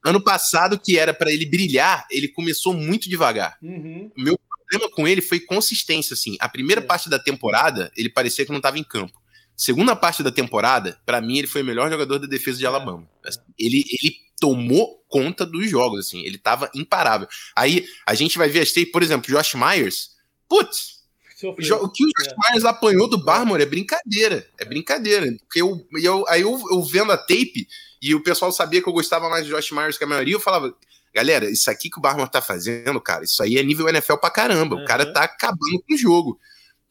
Ano passado, que era para ele brilhar, ele começou muito devagar. Uhum. O meu problema com ele foi consistência, assim. A primeira é. parte da temporada, ele parecia que não estava em campo. Segunda parte da temporada, para mim, ele foi o melhor jogador da defesa de Alabama. Assim, ele, ele tomou conta dos jogos, assim, ele tava imparável. Aí a gente vai ver as tape, por exemplo, Josh Myers. Putz, o que o Josh é. Myers apanhou do Barmore é brincadeira. É brincadeira. Porque eu, eu, aí eu, eu vendo a tape e o pessoal sabia que eu gostava mais de Josh Myers que a maioria, eu falava, galera, isso aqui que o Barmore tá fazendo, cara, isso aí é nível NFL pra caramba. Uhum. O cara tá acabando com o jogo.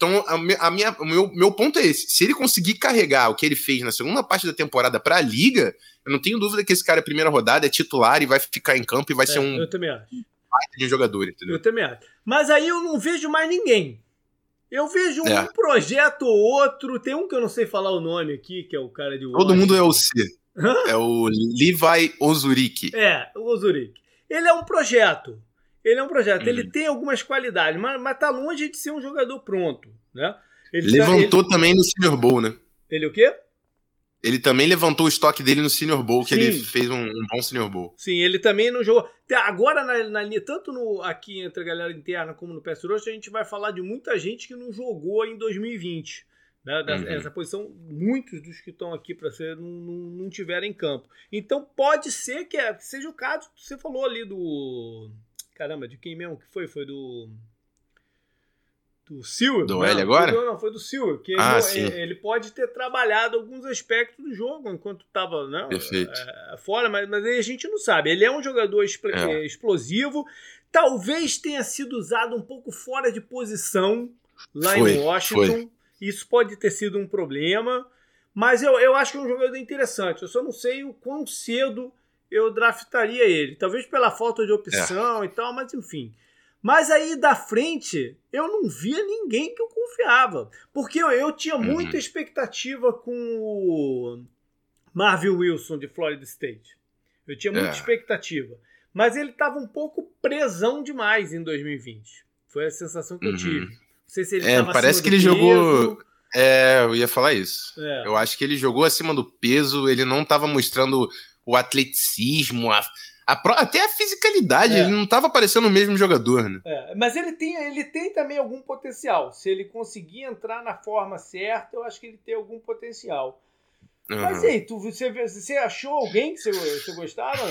Então, a minha, o meu, meu ponto é esse. Se ele conseguir carregar o que ele fez na segunda parte da temporada para a liga, eu não tenho dúvida que esse cara é primeira rodada, é titular e vai ficar em campo e vai é, ser um. Eu também acho. De um jogador, entendeu? Eu também acho. Mas aí eu não vejo mais ninguém. Eu vejo é. um projeto ou outro. Tem um que eu não sei falar o nome aqui, que é o cara de. Todo mundo é o C. É o Levi Ozurik. É, o Ozurik. Ele é um projeto. Ele é um projeto, hum. ele tem algumas qualidades, mas, mas tá longe de ser um jogador pronto, né? Ele levantou tá, ele... também no Senior Bowl, né? Ele o quê? Ele também levantou o estoque dele no Senior Bowl, que Sim. ele fez um, um, bom Senior Bowl. Sim, ele também não jogou. Agora, na, na, tanto no, aqui entre a galera interna como no Rush, a gente vai falar de muita gente que não jogou em 2020. Né? uhum. Essa posição, muitos dos que estão aqui para ser não, não, não tiveram em campo. Então pode ser que é, seja o caso, você falou ali do Caramba, de quem mesmo que foi? Foi do. Do Silver. Do L agora? Não, não, foi do Silver. Que ah, ele, ele, pode ter trabalhado alguns aspectos do jogo enquanto estava né, é, fora, mas, mas aí a gente não sabe. Ele é um jogador é. explosivo. Talvez tenha sido usado um pouco fora de posição lá foi, em Washington. Foi. Isso pode ter sido um problema. Mas eu, eu acho que é um jogador interessante. Eu só não sei o quão cedo eu draftaria ele. Talvez pela falta de opção é. e tal, mas enfim. Mas aí da frente, eu não via ninguém que eu confiava. Porque eu, eu tinha uhum. muita expectativa com o Marvin Wilson de Florida State. Eu tinha muita é. expectativa. Mas ele estava um pouco presão demais em 2020. Foi a sensação que uhum. eu tive. Não sei se ele é, parece que ele peso. jogou. É, eu ia falar isso. É. Eu acho que ele jogou acima do peso, ele não estava mostrando o atleticismo, a, a, até a fisicalidade, é. ele não estava parecendo o mesmo jogador, né? É, mas ele tem, ele tem também algum potencial. Se ele conseguir entrar na forma certa, eu acho que ele tem algum potencial. Uhum. Mas aí, tu, você, você achou alguém que você, você gostava?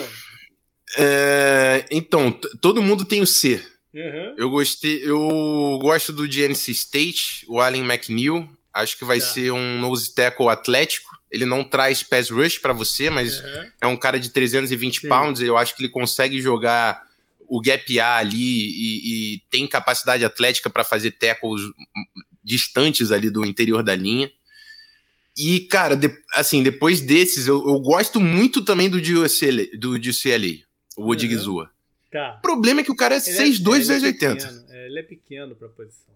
É, então, todo mundo tem o C. Uhum. Eu gostei, eu gosto do GNC State, o Allen McNeil. Acho que vai tá. ser um nose tackle atlético. Ele não traz pass rush para você, mas uhum. é um cara de 320 Sim. pounds. Eu acho que ele consegue jogar o gap A ali e, e tem capacidade atlética para fazer tackles distantes ali do interior da linha. E, cara, de, assim, depois desses, eu, eu, gosto muito também do UCLA, do UCLA o Odigizua. Uhum. Tá. O problema é que o cara é 6'2", é, 280. É, ele é pequeno pra posição.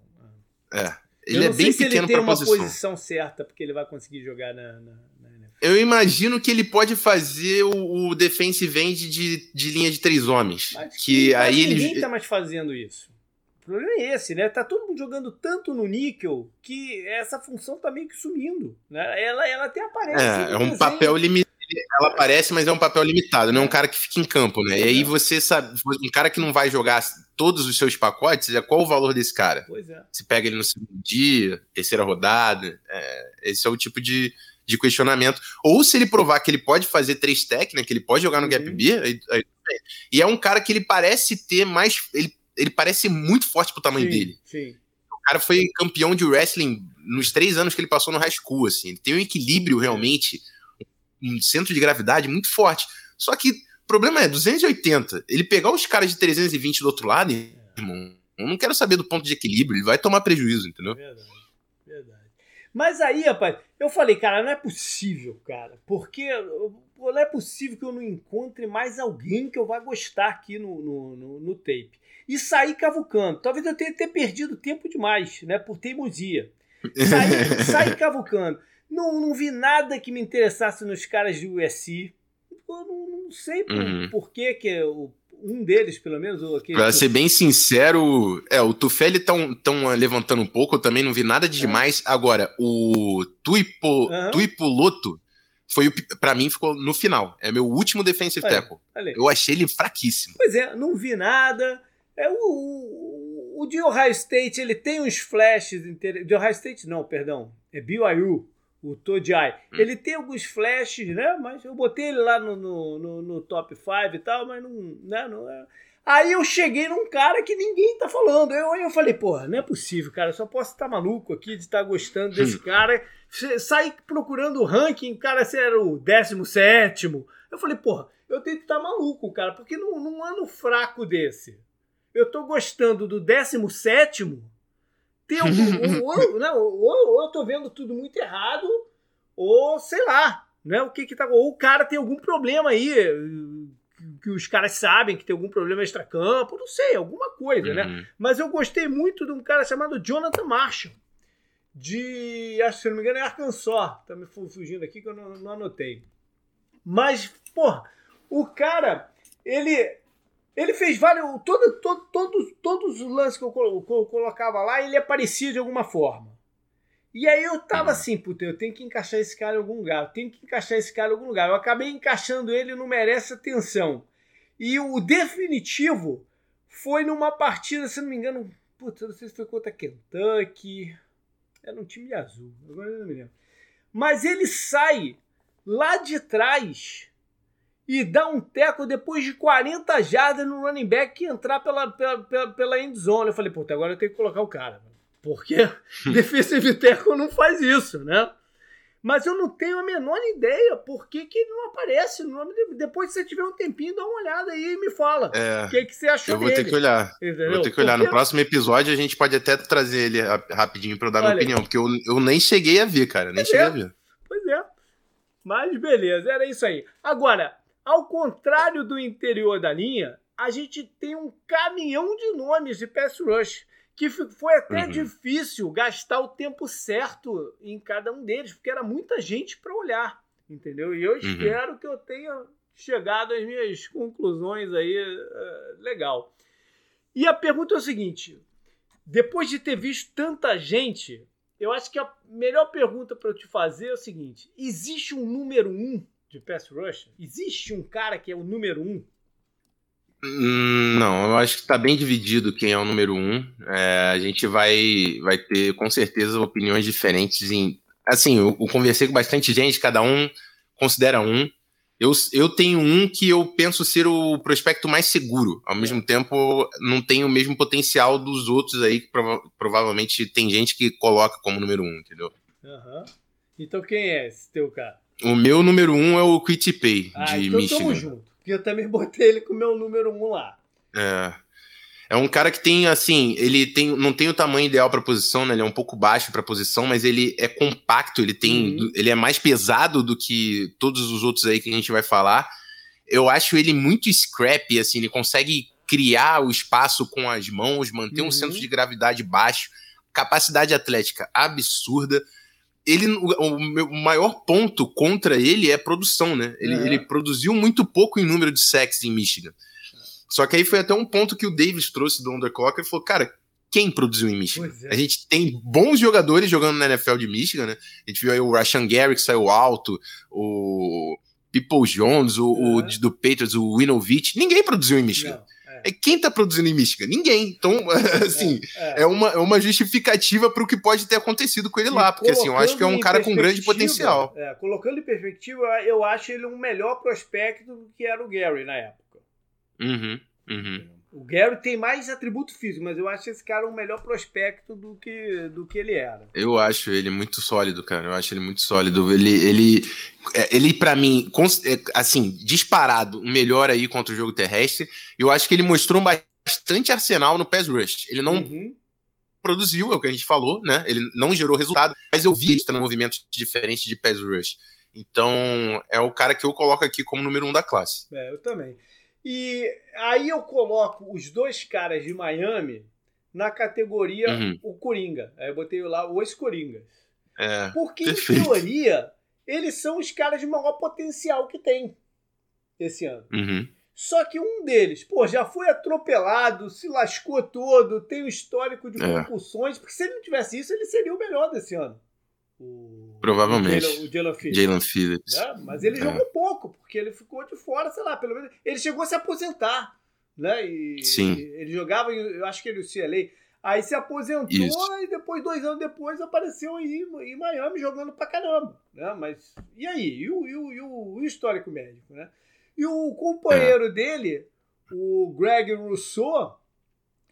É. Ele é bem pequeno para posição. ele tem uma posição certa porque ele vai conseguir jogar na, na, na Eu imagino que ele pode fazer o, o defensive end de, de linha de três homens. Mas que aí ninguém ele... tá mais fazendo isso. O problema é esse, né? Tá todo mundo jogando tanto no níquel que essa função tá meio que sumindo. Né? Ela, ela até aparece. É, é um desenho. papel limitado. Ela aparece, mas é um papel limitado, não é um cara que fica em campo, né? E aí você sabe, um cara que não vai jogar todos os seus pacotes, é qual o valor desse cara? Pois é. Se pega ele no segundo dia, terceira rodada, é, esse é o tipo de, de questionamento. Ou se ele provar que ele pode fazer três tech, né? Que ele pode jogar no gap uhum. B, aí, aí, e é um cara que ele parece ter mais. Ele ele parece muito forte pro tamanho sim, dele. Sim. O cara foi campeão de wrestling nos três anos que ele passou no high school, assim. Ele tem um equilíbrio realmente, um centro de gravidade muito forte. Só que o problema é, 280, ele pegar os caras de 320 do outro lado, é. irmão, eu não quero saber do ponto de equilíbrio, ele vai tomar prejuízo, entendeu? Verdade, verdade. Mas aí, rapaz, eu falei, cara, não é possível, cara, porque não é possível que eu não encontre mais alguém que eu vá gostar aqui no, no, no, no tape e sair cavucando. Talvez eu tenha ter perdido tempo demais, né? Por teimosia. Sair, <laughs> sair cavucando. Não, não vi nada que me interessasse nos caras de USC. Eu não, não sei por, uhum. por que, que o, um deles, pelo menos. Aquele pra ser bem sincero, é, o Tufeli estão tão levantando um pouco, eu também não vi nada de demais. Uhum. Agora, o Tuipo, uhum. Tuipoloto foi para mim ficou no final. É meu último defensive tackle. Eu achei ele fraquíssimo. Pois é, não vi nada. É, o, o, o de Ohio State ele tem uns flashes. De Ohio State, não, perdão. É BYU, o Todiai. Hum. Ele tem alguns flashes, né? Mas eu botei ele lá no, no, no, no top 5 e tal, mas não, né, não é. Aí eu cheguei num cara que ninguém tá falando. Eu, eu falei, porra, não é possível, cara. Eu só posso estar maluco aqui de estar gostando desse <laughs> cara. Sair procurando o ranking, o cara se era o 17. Eu falei, porra, eu tenho que estar maluco, cara, porque num, num ano fraco desse, eu tô gostando do 17 tem algum. <laughs> ou, não, ou, ou eu tô vendo tudo muito errado, ou sei lá, né? O que que tá. Ou o cara tem algum problema aí, que os caras sabem que tem algum problema extra-campo, não sei, alguma coisa, né? uhum. né? Mas eu gostei muito de um cara chamado Jonathan Marshall, de. Acho que se não me engano é Arkansas. Tá me fugindo aqui que eu não, não anotei. Mas, porra, o cara, ele ele fez vários. Todo, todo, todos, todos os lances que eu, que eu, colocava lá, ele aparecia de alguma forma. E aí eu tava uhum. assim, puta, eu tenho que encaixar esse cara em algum lugar, eu tenho que encaixar esse cara em algum lugar. Eu acabei encaixando ele não merece atenção. E o definitivo foi numa partida, se não me engano, puta, não sei se foi contra Kentucky. Era um time azul, agora eu não me lembro. Mas ele sai lá de trás e dá um teco depois de 40 jardas no running back que entrar pela, pela, pela, pela end zone. Eu falei, puta, agora eu tenho que colocar o cara. Porque <laughs> defensive tackle não faz isso, né? Mas eu não tenho a menor ideia por que, que ele não aparece dele. Depois, se você tiver um tempinho, dá uma olhada aí e me fala. É, o que, que você achou Eu vou dele. ter que olhar. Entendeu? Vou ter que olhar. Porque... No próximo episódio, a gente pode até trazer ele rapidinho para eu dar Olha, minha opinião. Porque eu, eu nem cheguei a ver, cara. Nem cheguei é. a ver. Pois é. Mas beleza, era isso aí. Agora, ao contrário do interior da linha, a gente tem um caminhão de nomes de pass rush que foi até uhum. difícil gastar o tempo certo em cada um deles, porque era muita gente para olhar, entendeu? E eu uhum. espero que eu tenha chegado às minhas conclusões aí uh, legal. E a pergunta é o seguinte: depois de ter visto tanta gente, eu acho que a melhor pergunta para eu te fazer é o seguinte: existe um número um de pass rush? Existe um cara que é o número um? Hum, não, eu acho que está bem dividido quem é o número um. É, a gente vai, vai ter com certeza opiniões diferentes. Em, assim, eu, eu, conversei com bastante gente, cada um considera um. Eu, eu tenho um que eu penso ser o prospecto mais seguro. Ao mesmo tempo, não tem o mesmo potencial dos outros aí, que prova provavelmente tem gente que coloca como número um, entendeu? Uhum. Então quem é esse teu cara? O meu número um é o Quit Pay, ah, de então Michigan. Tamo junto. Porque eu também botei ele com o meu número um lá. É. É um cara que tem, assim, ele tem, não tem o tamanho ideal para posição, né? Ele é um pouco baixo para posição, mas ele é compacto, ele tem, uhum. ele é mais pesado do que todos os outros aí que a gente vai falar. Eu acho ele muito scrappy, assim, ele consegue criar o espaço com as mãos, manter uhum. um centro de gravidade baixo, capacidade atlética absurda. Ele, o, o, maior ponto contra ele é produção, né? Ele, uhum. ele produziu muito pouco em número de sacks em Michigan. Só que aí foi até um ponto que o Davis trouxe do Underclocker e falou, cara, quem produziu em Michigan? É. A gente tem bons jogadores jogando na NFL de Michigan, né? A gente viu aí o Rashan Gary que saiu alto, o People Jones, o, o do Patriots, o Winovich. Ninguém produziu em Michigan. Não, é. é. Quem tá produzindo em Michigan? Ninguém. Então, <laughs> assim, é, é. é uma, é uma justificativa para o que pode ter acontecido com ele e lá. Porque, assim, eu acho que é um cara com grande potencial. É, colocando em perspectiva, eu acho ele um melhor prospecto do que era o Gary na época. Uhum, uhum. O Gary tem mais atributo físico, mas eu acho esse cara um melhor prospecto do que, do que ele era. Eu acho ele muito sólido, cara. Eu acho ele muito sólido. Ele, ele, é, ele para mim, é, assim, disparado, melhor aí contra o jogo terrestre. Eu acho que ele mostrou bastante arsenal no pass rush. Ele não uhum. produziu, é o que a gente falou, né? Ele não gerou resultado, mas eu vi ele no movimentos diferentes de pass rush. Então, é o cara que eu coloco aqui como número um da classe. É, eu também. E aí eu coloco os dois caras de Miami na categoria uhum. o Coringa. Aí eu botei lá os Coringas. É, Porque, perfeito. em teoria, eles são os caras de maior potencial que tem esse ano. Uhum. Só que um deles, pô, já foi atropelado, se lascou todo, tem um histórico de é. concussões, porque se ele não tivesse isso, ele seria o melhor desse ano. O, Provavelmente. O Jalen Phillips. Jalen Phillips. Né? Mas ele é. jogou pouco, porque ele ficou de fora, sei lá, pelo menos. Ele chegou a se aposentar. Né? E, Sim. ele jogava, eu acho que ele o CLA. Aí se aposentou Isso. e depois, dois anos depois, apareceu aí em Miami jogando pra caramba. Né? Mas e aí? E o, e o, e o, histórico médico? Né? E o companheiro é. dele, o Greg Rousseau,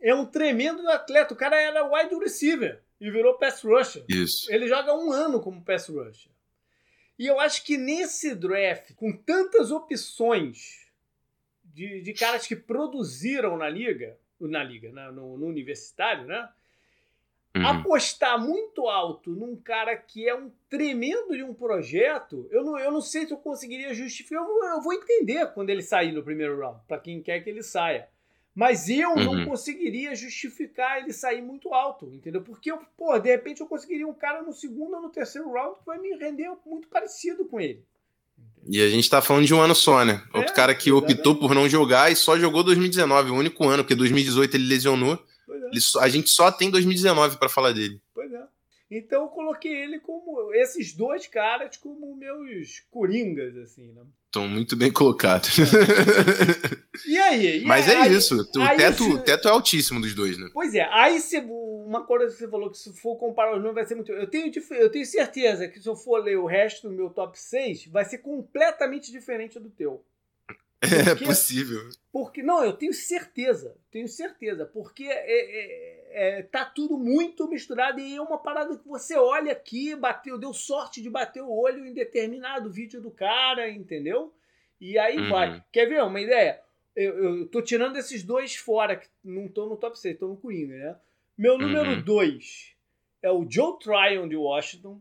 é um tremendo atleta. O cara era wide receiver e virou pass rusher. Isso. Ele joga um ano como pass rusher. E eu acho que nesse draft, com tantas opções de, de caras que produziram na liga, na liga, né, no, no universitário, né? Uhum. Apostar muito alto num cara que é um tremendo de um projeto, eu não, eu não sei se eu conseguiria justificar. Eu, eu vou entender quando ele sair no primeiro round, para quem quer que ele saia. Mas eu uhum. não conseguiria justificar ele sair muito alto, entendeu? Porque, eu, pô, de repente eu conseguiria um cara no segundo ou no terceiro round que vai me render muito parecido com ele. E a gente tá falando de um ano só, né? Outro é, cara que exatamente. optou por não jogar e só jogou 2019, o único ano, porque 2018 ele lesionou. É. Ele, a gente só tem 2019 para falar dele. Pois é. Então eu coloquei ele como esses dois caras como meus coringas, assim, né? Estão muito bem colocados. <laughs> E aí? E Mas aí, é isso. O teto, teto é altíssimo dos dois, né? Pois é. Aí você, uma coisa que você falou que se for comparar os números vai ser muito. Eu tenho, eu tenho certeza que se eu for ler o resto do meu top 6, vai ser completamente diferente do teu. Porque, é possível. Porque, não, eu tenho certeza. Tenho certeza. Porque é, é, é, tá tudo muito misturado e é uma parada que você olha aqui, bateu, deu sorte de bater o olho em determinado vídeo do cara, entendeu? E aí uhum. vai. Quer ver uma ideia? Eu, eu tô tirando esses dois fora, que não estão no top 6, estão no Coringa, né? Meu número 2 uhum. é o Joe Tryon de Washington.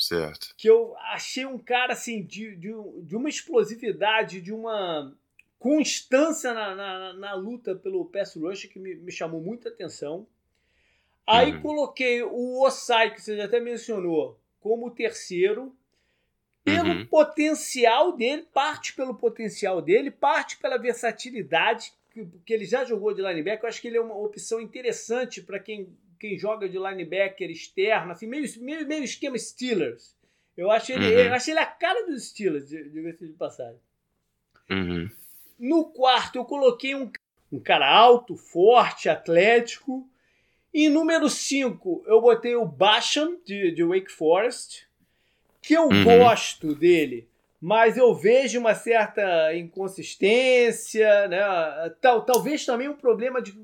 Certo. Que eu achei um cara assim de, de, de uma explosividade, de uma constância na, na, na, luta pelo pass rush que me, me chamou muita atenção. Aí uhum. coloquei o Osai, que você até mencionou, como terceiro, pelo uhum. potencial dele, parte pelo potencial dele, parte pela versatilidade, que, que ele já jogou de linebacker. Eu acho que ele é uma opção interessante para quem quem joga de linebacker externo, assim, meio, meio, meio esquema Steelers. Eu acho ele, uhum. eu acho ele a cara dos Steelers, diga-se de passagem. Uhum. No quarto, eu coloquei um, um cara alto, forte, atlético. E número 5, eu botei o Basham, de, de Wake Forest, que eu uhum. gosto dele mas eu vejo uma certa inconsistência, né? Tal, talvez também um problema de,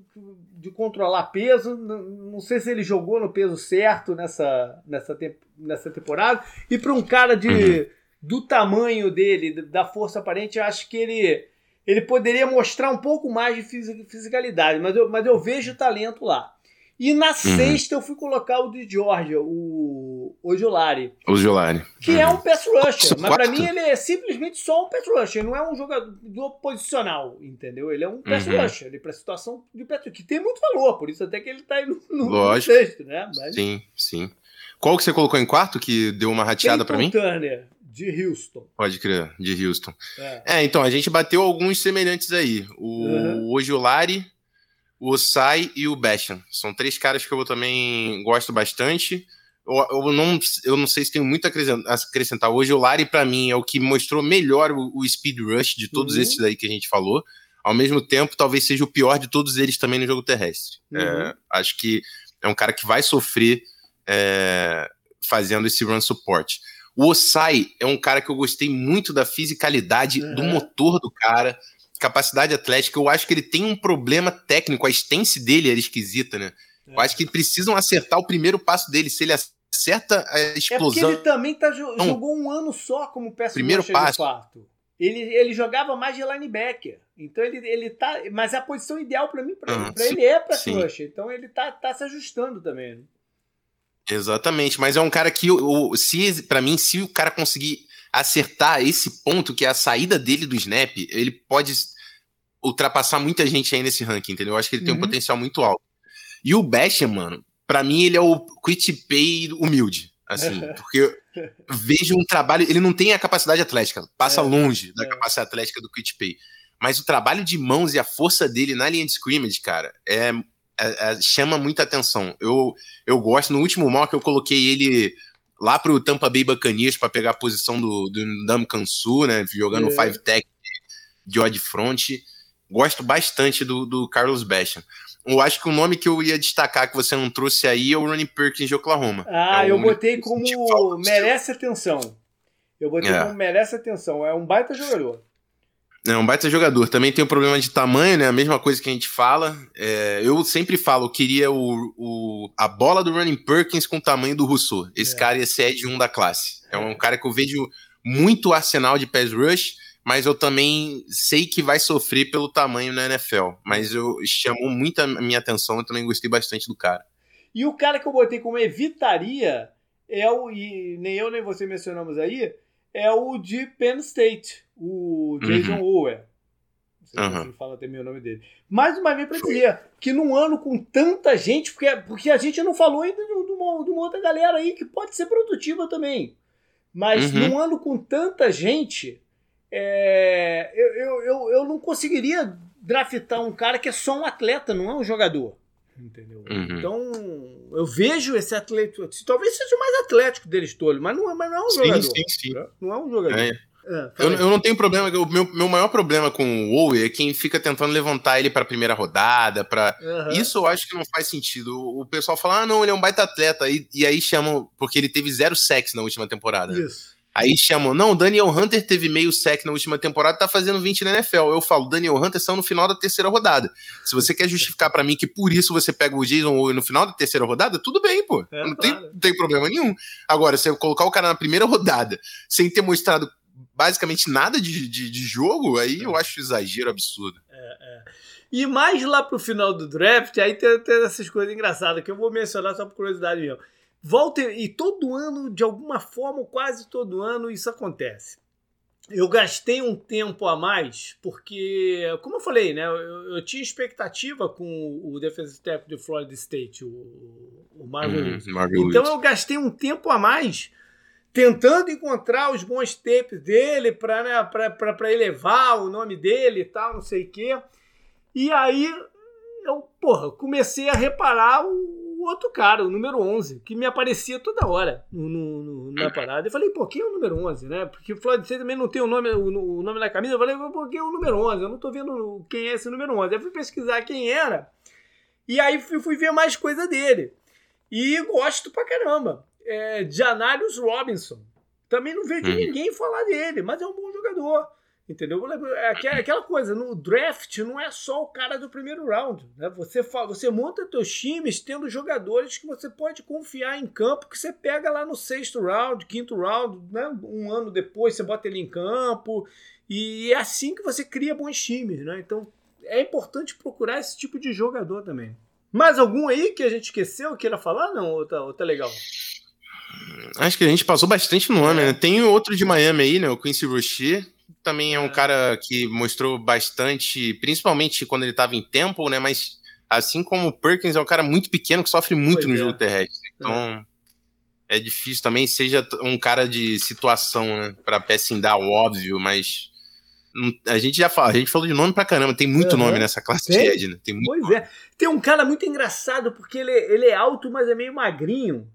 de controlar peso. Não, sei se ele jogou no peso certo nessa, nessa, nessa temporada. E para um cara de, uhum. do tamanho dele, da força aparente, eu acho que ele, ele poderia mostrar um pouco mais de fisicalidade, mas eu, mas eu vejo talento lá. E na uhum. sexta eu fui colocar o de Georgia, o Ojolari. Ojolari. Que uhum. é um pass rusher. Mas para mim ele é simplesmente só um pass rusher. Não é um jogador posicional, entendeu? Ele é um pass uhum. rusher. Ele para situação de pass que tem muito valor. Por isso até que ele tá aí no, no, Lógico. no sexto, né? Mas... Sim, sim. Qual que você colocou em quarto que deu uma rateada para mim? Turner. De Houston. Pode crer, de Houston. É. é. então, a gente bateu alguns semelhantes aí. O uhum. Ojolari, o Osai e o Basham. São três caras que eu também gosto bastante. Eu, eu, não, eu não sei se tenho muito a acrescentar. Hoje o Lari, para mim, é o que mostrou melhor o, o speed rush de todos uhum. esses aí que a gente falou. Ao mesmo tempo, talvez seja o pior de todos eles também no jogo terrestre. Uhum. É, acho que é um cara que vai sofrer é, fazendo esse run support. O Osai é um cara que eu gostei muito da fisicalidade uhum. do motor do cara capacidade atlética. Eu acho que ele tem um problema técnico. A stance dele era esquisita, né? É. Eu acho que precisam acertar o primeiro passo dele. Se ele acerta a explosão. É porque ele também tá, jogou um ano só como peça primeiro passo. quarto. Ele, ele jogava mais de linebacker. Então ele, ele tá. Mas a posição ideal para mim, para uhum, ele é para rush. Então ele tá, tá se ajustando também. Né? Exatamente, mas é um cara que, o, se para mim, se o cara conseguir acertar esse ponto, que é a saída dele do snap, ele pode ultrapassar muita gente aí nesse ranking, entendeu? Eu acho que ele uhum. tem um uhum. potencial muito alto. E o Basham, mano, para mim ele é o quit pay humilde, assim, <laughs> porque vejo um trabalho, ele não tem a capacidade atlética, passa é, longe da é. capacidade atlética do quit pay, mas o trabalho de mãos e a força dele na linha de scrimmage, cara, é, é, é chama muita atenção. Eu, eu gosto, no último mock eu coloquei ele lá pro Tampa Bay Buccaneers para pegar a posição do, do Ndam Kansu, né, jogando é. five tech de odd front. Gosto bastante do, do Carlos Basham. Eu acho que o nome que eu ia destacar que você não trouxe aí é o Ronnie Perkins de Oklahoma. Ah, é eu botei como merece atenção. Eu botei é. como merece atenção. É um baita jogador. É um baita jogador. Também tem o problema de tamanho, né? A mesma coisa que a gente fala. É, eu sempre falo, eu queria o, o, a bola do Running Perkins com o tamanho do Rousseau. Esse é. cara ia ser de um da classe. É um cara que eu vejo muito arsenal de pass rush, mas eu também sei que vai sofrer pelo tamanho na NFL. Mas eu chamou muito a minha atenção, eu também gostei bastante do cara. E o cara que eu botei como evitaria é o, e nem eu nem você mencionamos aí, é o de Penn State o Jason uhum. Ower. Não sei uhum. se fala até meu nome dele. Mais uma vez para dizer que num ano com tanta gente, porque, porque a gente não falou ainda de, uma, de uma outra galera aí que pode ser produtiva também. Mas uhum. num ano com tanta gente, é, eu, eu, eu, eu não conseguiria draftar um cara que é só um atleta, não é um jogador. Entendeu? Uhum. Então, eu vejo esse atleta. Talvez seja o mais atlético deles todos, mas não, é, mas não é um sim, jogador. Sim, sim. Não é um jogador. É. É, eu, eu, não tenho problema. O meu, meu maior problema com o Owe é quem fica tentando levantar ele para a primeira rodada. Pra... Uhum. Isso eu acho que não faz sentido. O, o, pessoal fala, ah, não, ele é um baita atleta. E, e aí chamam, porque ele teve zero sexo na última temporada. Isso. Aí chamam, não, Daniel Hunter teve meio sec na última temporada, tá fazendo 20 na NFL. Eu falo, Daniel Hunter são no final da terceira rodada. Se você quer justificar para mim que por isso você pega o Jason Owe no final da terceira rodada, tudo bem, pô. É, não, tem, não tem problema nenhum. Agora, se eu colocar o cara na primeira rodada, sem ter mostrado basicamente nada de, de, de jogo, aí eu acho exagero absurdo. É, é. E mais lá pro final do draft, aí tem, tem essas coisas engraçadas que eu vou mencionar só por curiosidade mesmo. Volta e todo ano, de alguma forma, quase todo ano, isso acontece. Eu gastei um tempo a mais, porque, como eu falei, né, eu, eu tinha expectativa com o defensive tackle de Florida State, o, o Marvin uhum, Então eu gastei um tempo a mais tentando encontrar os bons tapes dele para né, elevar o nome dele e tal, não sei o quê. E aí eu, porra, comecei a reparar o outro cara, o número 11, que me aparecia toda hora no, no, na parada. Eu falei, pô, quem é o número 11, né? Porque o Floyd State também não tem o nome, o, o, nome na camisa. Eu falei, pô, quem é o número 11? Eu não tô vendo quem é esse número 11. Aí fui pesquisar quem era. E aí fui, fui ver mais coisa dele. E gosto pra caramba é, Janarius Robinson, Também não vejo uhum. ninguém falar dele, mas é um bom jogador. Entendeu? É aquela coisa, no draft não é só o cara do primeiro round. Né? Você, você monta seus times tendo jogadores que você pode confiar em campo, que você pega lá no sexto round, quinto round, né? um ano depois você bota ele em campo. E é assim que você cria bons times. Né? Então é importante procurar esse tipo de jogador também. Mais algum aí que a gente esqueceu, queira falar? Não, ou tá, ou tá legal? Acho que a gente passou bastante nome, né? Tem outro de Miami aí, né? O Quincy Rocher também é um é. cara que mostrou bastante, principalmente quando ele estava em Temple, né? Mas assim como o Perkins é um cara muito pequeno que sofre muito pois no é. jogo terrestre. Então é. é. difícil também, seja um cara de situação, né? Pra assim dar óbvio, mas a gente já fala, a gente falou de nome pra caramba, tem muito uhum. nome nessa classe tem? de Ed, né? Tem muito pois nome. é. Tem um cara muito engraçado, porque ele, ele é alto, mas é meio magrinho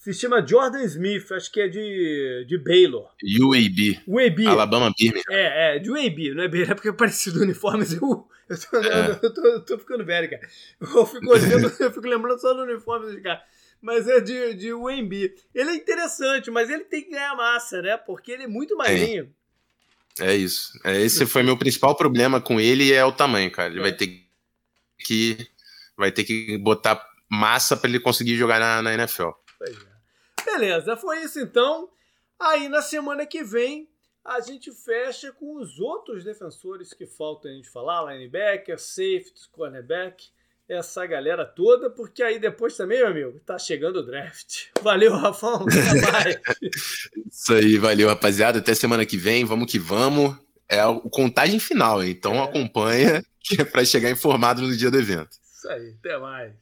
se chama Jordan Smith, acho que é de, de Baylor. UAB. UAB. Alabama Birmingham. É, é, de UAB, não é Baylor, é porque é parecido o uniforme, eu, eu, tô, é. eu, tô, eu tô ficando velho, cara. Eu fico, olhando, <laughs> eu fico lembrando só do uniforme desse cara. Mas é de, de UAB. Ele é interessante, mas ele tem que ganhar massa, né? Porque ele é muito magrinho. É, é isso. É, esse foi meu principal problema com ele, é o tamanho, cara. Ele é. vai ter que vai ter que botar massa para ele conseguir jogar na, na NFL. Pois é. Beleza, foi isso então. Aí na semana que vem a gente fecha com os outros defensores que faltam a gente falar, linebacker, safety, cornerback, essa galera toda, porque aí depois também, meu amigo, tá chegando o draft. Valeu, Rafão, <laughs> até mais. Isso aí, valeu, rapaziada. Até semana que vem, vamos que vamos. É o contagem final, então é. acompanha que é para chegar informado no dia do evento. Isso aí, até mais.